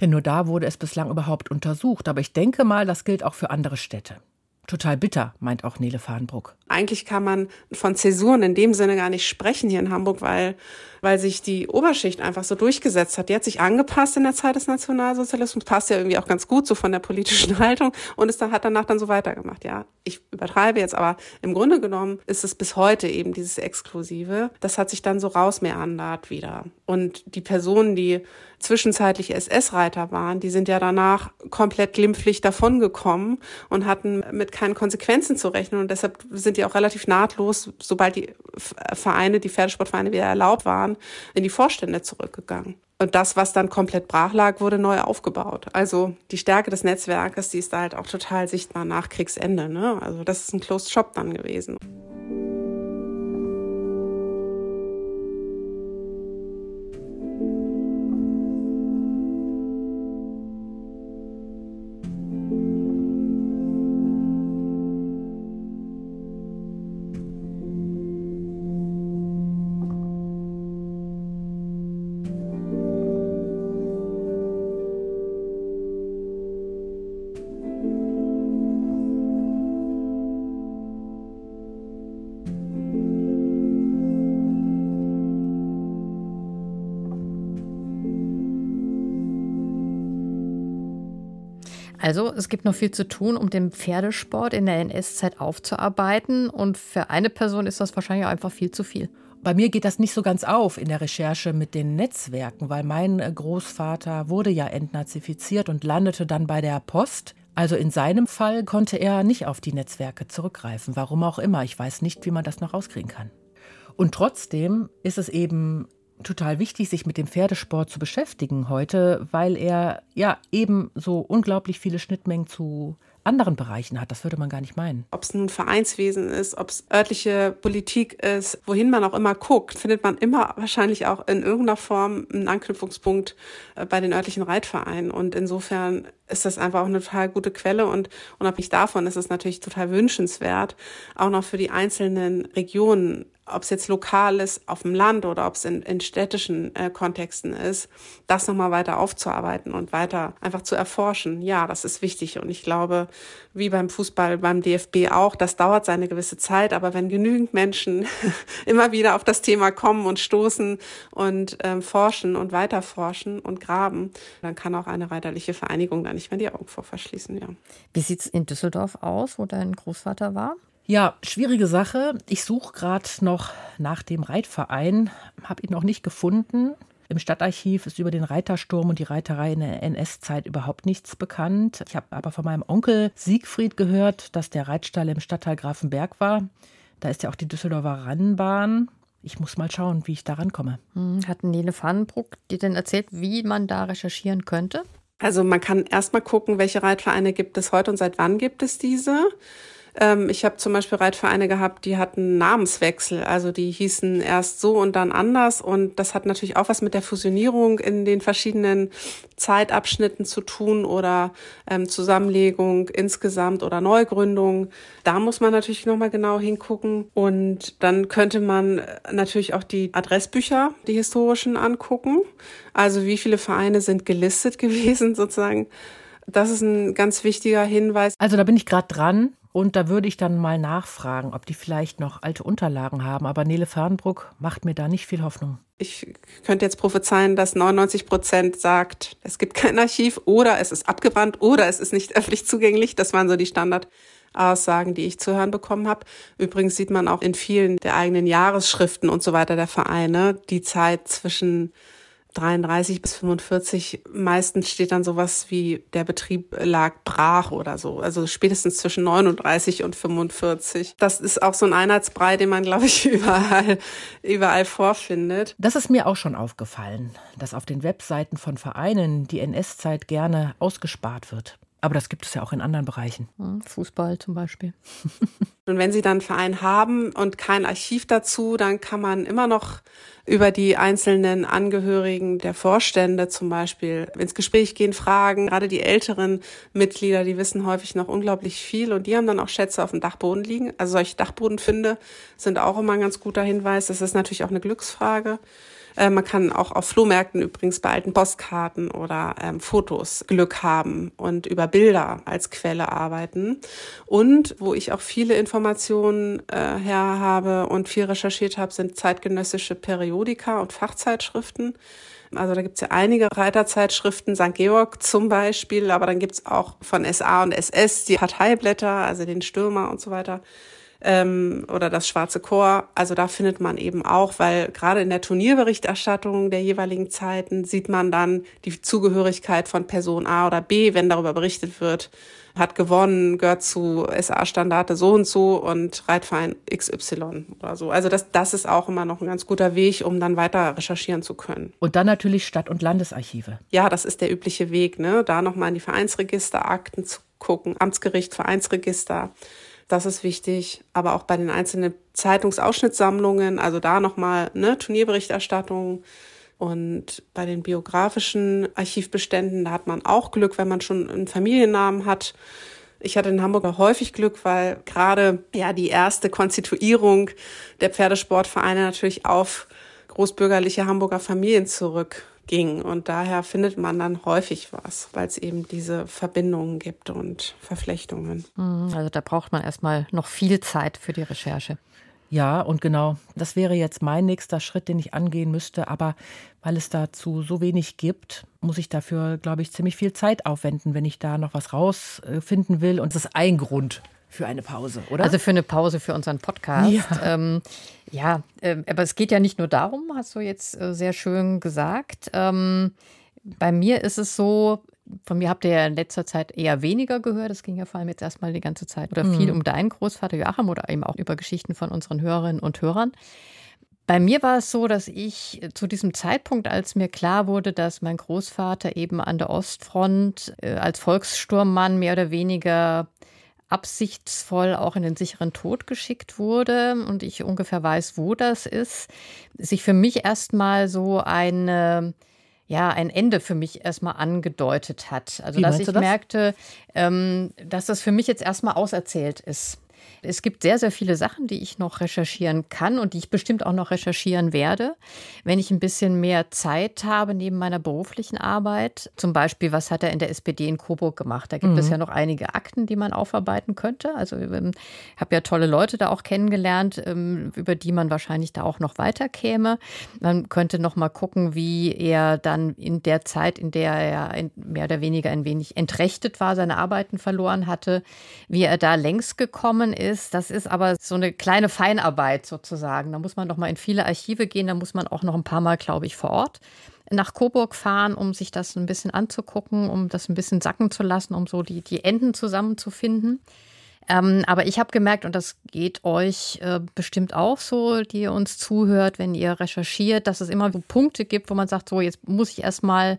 denn nur da wurde es bislang überhaupt untersucht. Aber ich denke mal, das gilt auch für andere Städte. Total bitter, meint auch Nele Farnbruck. Eigentlich kann man von Zäsuren in dem Sinne gar nicht sprechen hier in Hamburg, weil, weil sich die Oberschicht einfach so durchgesetzt hat. Die hat sich angepasst in der Zeit des Nationalsozialismus, passt ja irgendwie auch ganz gut so von der politischen Haltung und es dann, hat danach dann so weitergemacht. Ja, ich übertreibe jetzt, aber im Grunde genommen ist es bis heute eben dieses Exklusive. Das hat sich dann so rausmeandert wieder. Und die Personen, die zwischenzeitlich SS-Reiter waren, die sind ja danach komplett glimpflich davongekommen und hatten mit keinen Konsequenzen zu rechnen. Und deshalb sind die auch relativ nahtlos, sobald die Vereine, die Pferdesportvereine wieder erlaubt waren, in die Vorstände zurückgegangen. Und das, was dann komplett brach lag, wurde neu aufgebaut. Also die Stärke des Netzwerkes, die ist da halt auch total sichtbar nach Kriegsende. Ne? Also das ist ein Closed Shop dann gewesen. Also es gibt noch viel zu tun, um den Pferdesport in der NS-Zeit aufzuarbeiten. Und für eine Person ist das wahrscheinlich einfach viel zu viel. Bei mir geht das nicht so ganz auf in der Recherche mit den Netzwerken, weil mein Großvater wurde ja entnazifiziert und landete dann bei der Post. Also in seinem Fall konnte er nicht auf die Netzwerke zurückgreifen, warum auch immer. Ich weiß nicht, wie man das noch rauskriegen kann. Und trotzdem ist es eben total wichtig, sich mit dem Pferdesport zu beschäftigen heute, weil er ja eben so unglaublich viele Schnittmengen zu anderen Bereichen hat. Das würde man gar nicht meinen. Ob es nun Vereinswesen ist, ob es örtliche Politik ist, wohin man auch immer guckt, findet man immer wahrscheinlich auch in irgendeiner Form einen Anknüpfungspunkt äh, bei den örtlichen Reitvereinen. Und insofern ist das einfach auch eine total gute Quelle und unabhängig davon ist es natürlich total wünschenswert, auch noch für die einzelnen Regionen ob es jetzt lokal ist, auf dem Land oder ob es in, in städtischen äh, Kontexten ist, das nochmal weiter aufzuarbeiten und weiter einfach zu erforschen. Ja, das ist wichtig. Und ich glaube, wie beim Fußball, beim DFB auch, das dauert seine gewisse Zeit. Aber wenn genügend Menschen immer wieder auf das Thema kommen und stoßen und ähm, forschen und weiter forschen und graben, dann kann auch eine reiterliche Vereinigung da nicht mehr die Augen vor verschließen. Ja. Wie sieht's in Düsseldorf aus, wo dein Großvater war? Ja, schwierige Sache. Ich suche gerade noch nach dem Reitverein, habe ihn noch nicht gefunden. Im Stadtarchiv ist über den Reitersturm und die Reiterei in der NS-Zeit überhaupt nichts bekannt. Ich habe aber von meinem Onkel Siegfried gehört, dass der Reitstall im Stadtteil Grafenberg war. Da ist ja auch die Düsseldorfer Rennbahn. Ich muss mal schauen, wie ich da rankomme. Hm, hat Nele Pfannenbruck dir denn erzählt, wie man da recherchieren könnte? Also man kann erstmal gucken, welche Reitvereine gibt es heute und seit wann gibt es diese. Ähm, ich habe zum Beispiel Reitvereine gehabt, die hatten Namenswechsel. Also die hießen erst so und dann anders. Und das hat natürlich auch was mit der Fusionierung in den verschiedenen Zeitabschnitten zu tun oder ähm, Zusammenlegung insgesamt oder Neugründung. Da muss man natürlich nochmal genau hingucken. Und dann könnte man natürlich auch die Adressbücher, die historischen, angucken. Also wie viele Vereine sind gelistet gewesen sozusagen. Das ist ein ganz wichtiger Hinweis. Also da bin ich gerade dran. Und da würde ich dann mal nachfragen, ob die vielleicht noch alte Unterlagen haben. Aber Nele Fernbruck macht mir da nicht viel Hoffnung. Ich könnte jetzt prophezeien, dass 99 Prozent sagt, es gibt kein Archiv oder es ist abgebrannt oder es ist nicht öffentlich zugänglich. Das waren so die Standardaussagen, die ich zu hören bekommen habe. Übrigens sieht man auch in vielen der eigenen Jahresschriften und so weiter der Vereine die Zeit zwischen 33 bis 45, meistens steht dann sowas wie der Betrieb lag brach oder so. Also spätestens zwischen 39 und 45. Das ist auch so ein Einheitsbrei, den man, glaube ich, überall, überall vorfindet. Das ist mir auch schon aufgefallen, dass auf den Webseiten von Vereinen die NS-Zeit gerne ausgespart wird. Aber das gibt es ja auch in anderen Bereichen. Hm, Fußball zum Beispiel. und wenn Sie dann einen Verein haben und kein Archiv dazu, dann kann man immer noch über die einzelnen Angehörigen der Vorstände zum Beispiel ins Gespräch gehen, fragen. Gerade die älteren Mitglieder, die wissen häufig noch unglaublich viel und die haben dann auch Schätze auf dem Dachboden liegen. Also solche Dachbodenfinde sind auch immer ein ganz guter Hinweis. Das ist natürlich auch eine Glücksfrage. Äh, man kann auch auf Flohmärkten übrigens bei alten Postkarten oder ähm, Fotos Glück haben und über Bilder als Quelle arbeiten. Und wo ich auch viele Informationen äh, her habe und viel recherchiert habe, sind zeitgenössische Periodika und Fachzeitschriften. Also da gibt's ja einige Reiterzeitschriften, St. Georg zum Beispiel, aber dann gibt's auch von SA und SS die Parteiblätter, also den Stürmer und so weiter ähm, oder das Schwarze Chor. Also da findet man eben auch, weil gerade in der Turnierberichterstattung der jeweiligen Zeiten sieht man dann die Zugehörigkeit von Person A oder B, wenn darüber berichtet wird, hat gewonnen, gehört zu SA-Standarte so und so und Reitverein XY oder so. Also das, das ist auch immer noch ein ganz guter Weg, um dann weiter recherchieren zu können. Und dann natürlich Stadt- und Landesarchive. Ja, das ist der übliche Weg, ne? Da nochmal in die Vereinsregister, Akten zu gucken, Amtsgericht, Vereinsregister. Das ist wichtig, aber auch bei den einzelnen Zeitungsausschnittssammlungen, also da nochmal ne, Turnierberichterstattung. Und bei den biografischen Archivbeständen, da hat man auch Glück, wenn man schon einen Familiennamen hat. Ich hatte in Hamburg häufig Glück, weil gerade ja die erste Konstituierung der Pferdesportvereine natürlich auf großbürgerliche Hamburger Familien zurück ging. Und daher findet man dann häufig was, weil es eben diese Verbindungen gibt und Verflechtungen. Mhm, also da braucht man erstmal noch viel Zeit für die Recherche. Ja, und genau, das wäre jetzt mein nächster Schritt, den ich angehen müsste. Aber weil es dazu so wenig gibt, muss ich dafür, glaube ich, ziemlich viel Zeit aufwenden, wenn ich da noch was rausfinden will. Und das ist ein Grund für eine Pause, oder? Also für eine Pause für unseren Podcast. Ja, ähm, ja äh, aber es geht ja nicht nur darum, hast du jetzt äh, sehr schön gesagt. Ähm, bei mir ist es so, von mir habt ihr ja in letzter Zeit eher weniger gehört. Es ging ja vor allem jetzt erstmal die ganze Zeit oder viel mhm. um deinen Großvater Joachim oder eben auch über Geschichten von unseren Hörerinnen und Hörern. Bei mir war es so, dass ich zu diesem Zeitpunkt, als mir klar wurde, dass mein Großvater eben an der Ostfront äh, als Volkssturmmann mehr oder weniger absichtsvoll auch in den sicheren Tod geschickt wurde und ich ungefähr weiß, wo das ist, sich für mich erstmal so eine ja, ein Ende für mich erstmal angedeutet hat. Also, Wie dass ich das? merkte, ähm, dass das für mich jetzt erstmal auserzählt ist. Es gibt sehr, sehr viele Sachen, die ich noch recherchieren kann und die ich bestimmt auch noch recherchieren werde, wenn ich ein bisschen mehr Zeit habe neben meiner beruflichen Arbeit. Zum Beispiel, was hat er in der SPD in Coburg gemacht? Da gibt mhm. es ja noch einige Akten, die man aufarbeiten könnte. Also ich ähm, habe ja tolle Leute da auch kennengelernt, ähm, über die man wahrscheinlich da auch noch weiterkäme. Man könnte noch mal gucken, wie er dann in der Zeit, in der er mehr oder weniger ein wenig entrechtet war, seine Arbeiten verloren hatte, wie er da längst gekommen ist ist. Das ist aber so eine kleine Feinarbeit sozusagen. Da muss man noch mal in viele Archive gehen. Da muss man auch noch ein paar Mal, glaube ich, vor Ort nach Coburg fahren, um sich das ein bisschen anzugucken, um das ein bisschen sacken zu lassen, um so die, die Enden zusammenzufinden. Ähm, aber ich habe gemerkt, und das geht euch äh, bestimmt auch so, die ihr uns zuhört, wenn ihr recherchiert, dass es immer so Punkte gibt, wo man sagt, so jetzt muss ich erstmal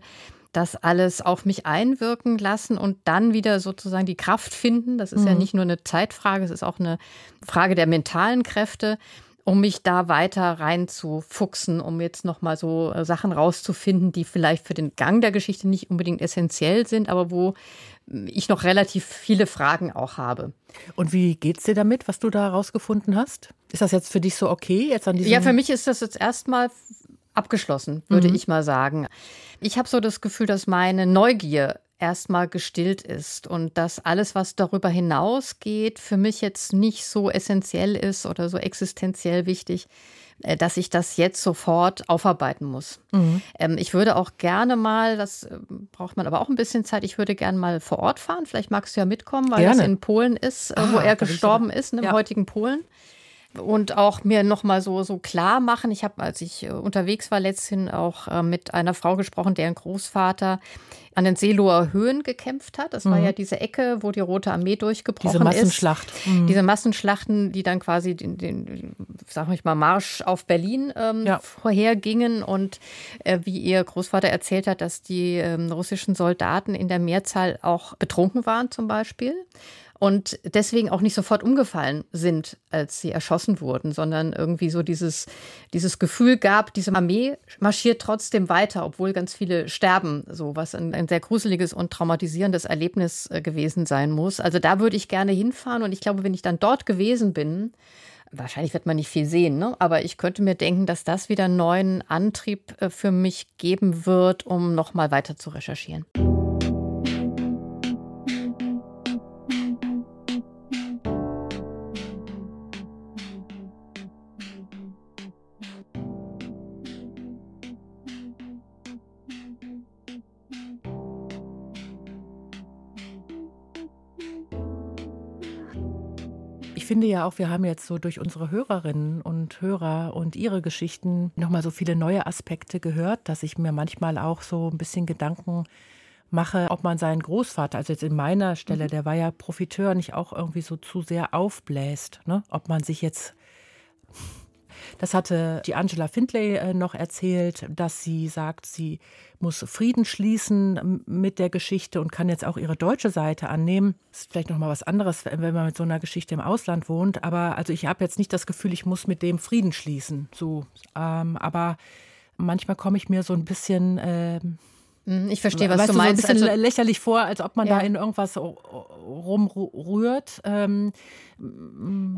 das alles auf mich einwirken lassen und dann wieder sozusagen die Kraft finden. Das ist mhm. ja nicht nur eine Zeitfrage, es ist auch eine Frage der mentalen Kräfte, um mich da weiter reinzufuchsen, um jetzt nochmal so äh, Sachen rauszufinden, die vielleicht für den Gang der Geschichte nicht unbedingt essentiell sind, aber wo hm, ich noch relativ viele Fragen auch habe. Und wie geht's dir damit, was du da rausgefunden hast? Ist das jetzt für dich so okay jetzt an diesem Ja, für mich ist das jetzt erstmal abgeschlossen, würde mhm. ich mal sagen. Ich habe so das Gefühl, dass meine Neugier erstmal gestillt ist und dass alles, was darüber hinausgeht, für mich jetzt nicht so essentiell ist oder so existenziell wichtig, äh, dass ich das jetzt sofort aufarbeiten muss. Mhm. Ähm, ich würde auch gerne mal, das äh, braucht man aber auch ein bisschen Zeit, ich würde gerne mal vor Ort fahren. Vielleicht magst du ja mitkommen, weil gerne. das in Polen ist, äh, ah, wo er gestorben ist, im ja. heutigen Polen und auch mir noch mal so so klar machen. Ich habe, als ich äh, unterwegs war letzthin, auch äh, mit einer Frau gesprochen, deren Großvater an den Seeloher Höhen gekämpft hat. Das mhm. war ja diese Ecke, wo die Rote Armee durchgebrochen ist. Diese Massenschlacht. Ist. Mhm. Diese Massenschlachten, die dann quasi den, den sag ich mal, Marsch auf Berlin ähm, ja. vorhergingen und äh, wie ihr Großvater erzählt hat, dass die ähm, russischen Soldaten in der Mehrzahl auch betrunken waren zum Beispiel und deswegen auch nicht sofort umgefallen sind, als sie erschossen wurden, sondern irgendwie so dieses, dieses Gefühl gab, diese Armee marschiert trotzdem weiter, obwohl ganz viele sterben, so was ein, ein sehr gruseliges und traumatisierendes Erlebnis äh, gewesen sein muss. Also da würde ich gerne hinfahren und ich glaube, wenn ich dann dort gewesen bin, wahrscheinlich wird man nicht viel sehen, ne? aber ich könnte mir denken, dass das wieder einen neuen Antrieb äh, für mich geben wird, um nochmal weiter zu recherchieren. Finde ja auch, wir haben jetzt so durch unsere Hörerinnen und Hörer und ihre Geschichten nochmal so viele neue Aspekte gehört, dass ich mir manchmal auch so ein bisschen Gedanken mache, ob man seinen Großvater, also jetzt in meiner Stelle, mhm. der war ja Profiteur, nicht auch irgendwie so zu sehr aufbläst. Ne? Ob man sich jetzt das hatte die Angela Findlay äh, noch erzählt, dass sie sagt, sie muss Frieden schließen mit der Geschichte und kann jetzt auch ihre deutsche Seite annehmen. Das ist vielleicht noch mal was anderes, wenn man mit so einer Geschichte im Ausland wohnt. Aber also ich habe jetzt nicht das Gefühl, ich muss mit dem Frieden schließen. So, ähm, aber manchmal komme ich mir so ein bisschen äh, ich verstehe, was weißt du meinst. So ein bisschen also, lächerlich vor, als ob man ja. da in irgendwas rumrührt. Ähm,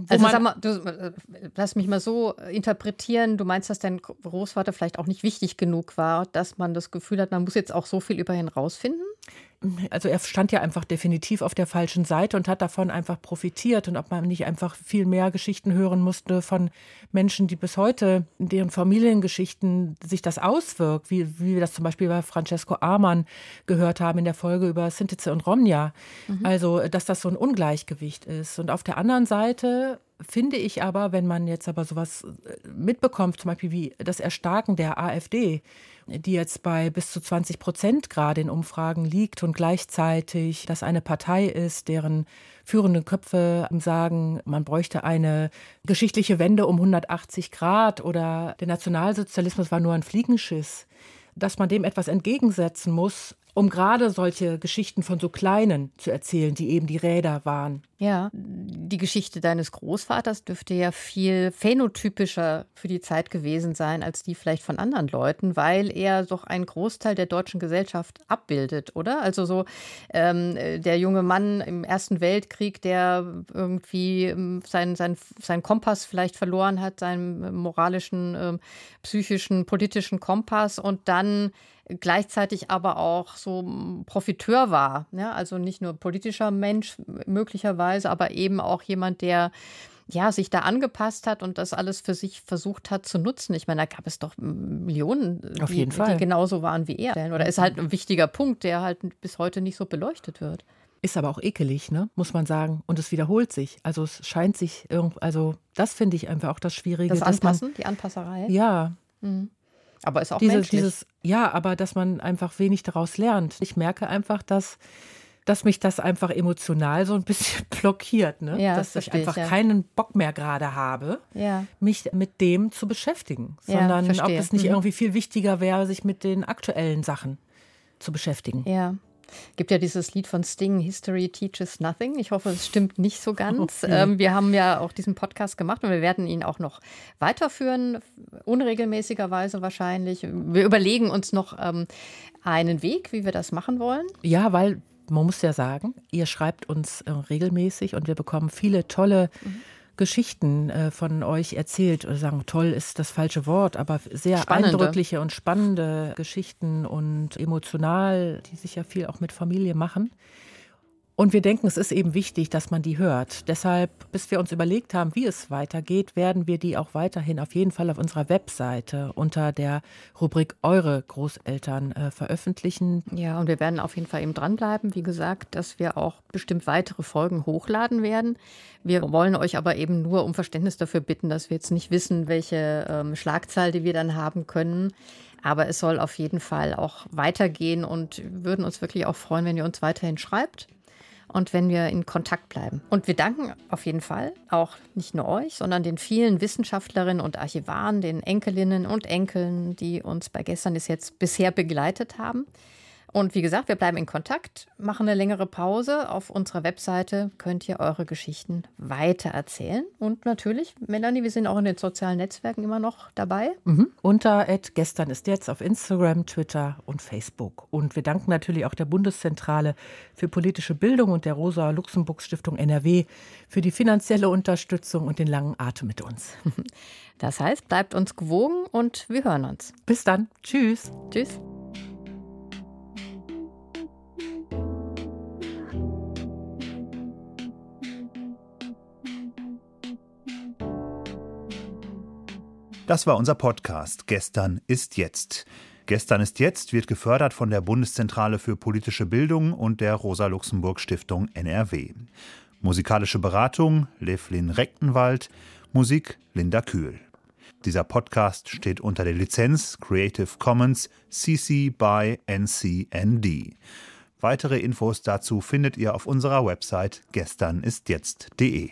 also sag mal, du, äh, lass mich mal so interpretieren. Du meinst, dass dein Großvater vielleicht auch nicht wichtig genug war, dass man das Gefühl hat, man muss jetzt auch so viel über ihn rausfinden? Also er stand ja einfach definitiv auf der falschen Seite und hat davon einfach profitiert und ob man nicht einfach viel mehr Geschichten hören musste von Menschen, die bis heute in deren Familiengeschichten sich das auswirkt, wie, wie wir das zum Beispiel bei Francesco Amann gehört haben in der Folge über Sintize und Romnia. Mhm. Also, dass das so ein Ungleichgewicht ist. Und auf der anderen Seite finde ich aber, wenn man jetzt aber sowas äh, mitbekommt, zum Beispiel wie das Erstarken der AfD, die jetzt bei bis zu 20 Prozent gerade in Umfragen liegt und gleichzeitig das eine Partei ist, deren führende Köpfe sagen, man bräuchte eine geschichtliche Wende um 180 Grad oder der Nationalsozialismus war nur ein Fliegenschiss, dass man dem etwas entgegensetzen muss, um gerade solche Geschichten von so Kleinen zu erzählen, die eben die Räder waren. Ja, die Geschichte deines Großvaters dürfte ja viel phänotypischer für die Zeit gewesen sein als die vielleicht von anderen Leuten, weil er doch einen Großteil der deutschen Gesellschaft abbildet, oder? Also so ähm, der junge Mann im Ersten Weltkrieg, der irgendwie ähm, seinen sein, sein Kompass vielleicht verloren hat, seinen moralischen, äh, psychischen, politischen Kompass und dann gleichzeitig aber auch so Profiteur war. Ja? Also nicht nur politischer Mensch möglicherweise, aber eben auch jemand, der ja, sich da angepasst hat und das alles für sich versucht hat zu nutzen. Ich meine, da gab es doch Millionen, Auf die, die genauso waren wie er. Oder ist halt ein wichtiger Punkt, der halt bis heute nicht so beleuchtet wird. Ist aber auch ekelig, ne? muss man sagen. Und es wiederholt sich. Also es scheint sich irgendwie, also das finde ich einfach auch das Schwierige. Das Anpassen, man, die Anpasserei. Ja. Mhm. Aber ist auch Diese, menschlich. Dieses, ja, aber dass man einfach wenig daraus lernt. Ich merke einfach, dass, dass mich das einfach emotional so ein bisschen blockiert. Ne? Ja, dass das ich einfach ich, ja. keinen Bock mehr gerade habe, ja. mich mit dem zu beschäftigen. Sondern ob es nicht Mhm. irgendwie viel wichtiger wäre, sich mit den aktuellen Sachen zu beschäftigen. Ja. Gibt ja dieses Lied von Sting, History Teaches Nothing. Ich hoffe, es stimmt nicht so ganz. Okay. Ähm, wir haben ja auch diesen Podcast gemacht und wir werden ihn auch noch weiterführen, unregelmäßigerweise wahrscheinlich. Wir überlegen uns noch ähm, einen Weg, wie wir das machen wollen. Ja, weil man muss ja sagen, ihr schreibt uns äh, regelmäßig und wir bekommen viele tolle Mhm. Geschichten äh, von euch erzählt. Oder sagen, toll ist das falsche Wort, aber sehr Spannende. eindrückliche und spannende Geschichten und emotional, die sich ja viel auch mit Familie machen. Und wir denken, es ist eben wichtig, dass man die hört. Deshalb, bis wir uns überlegt haben, wie es weitergeht, werden wir die auch weiterhin auf jeden Fall auf unserer Webseite unter der Rubrik Eure Großeltern äh, veröffentlichen. Ja, und wir werden auf jeden Fall eben dranbleiben. Wie gesagt, dass wir auch bestimmt weitere Folgen hochladen werden. Wir wollen euch aber eben nur um Verständnis dafür bitten, dass wir jetzt nicht wissen, welche ähm, Schlagzahl, die wir dann haben können. Aber es soll auf jeden Fall auch weitergehen und würden uns wirklich auch freuen, wenn ihr uns weiterhin schreibt und wenn wir in Kontakt bleiben. Und wir danken auf jeden Fall auch nicht nur euch, sondern den vielen Wissenschaftlerinnen und Archivaren, den Enkelinnen und Enkeln, die uns bei gestern ist jetzt bisher begleitet haben. Und wie gesagt, wir bleiben in Kontakt, machen eine längere Pause. Auf unserer Webseite könnt ihr eure Geschichten weitererzählen. Und natürlich, Melanie, wir sind auch in den sozialen Netzwerken immer noch dabei. Mhm. Unter gestern ist jetzt auf Instagram, Twitter und Facebook. Und wir danken natürlich auch der Bundeszentrale für politische Bildung und der Rosa-Luxemburg-Stiftung NRW für die finanzielle Unterstützung und den langen Atem mit uns. Das heißt, bleibt uns gewogen und wir hören uns. Bis dann. Tschüss. Tschüss. Das war unser Podcast Gestern ist jetzt. Gestern ist jetzt wird gefördert von der Bundeszentrale für politische Bildung und der Rosa-Luxemburg-Stiftung NRW. Musikalische Beratung Levlin Rechtenwald, Musik Linda Kühl. Dieser Podcast steht unter der Lizenz Creative Commons CC by NCND. Weitere Infos dazu findet ihr auf unserer Website gesternistjetzt.de.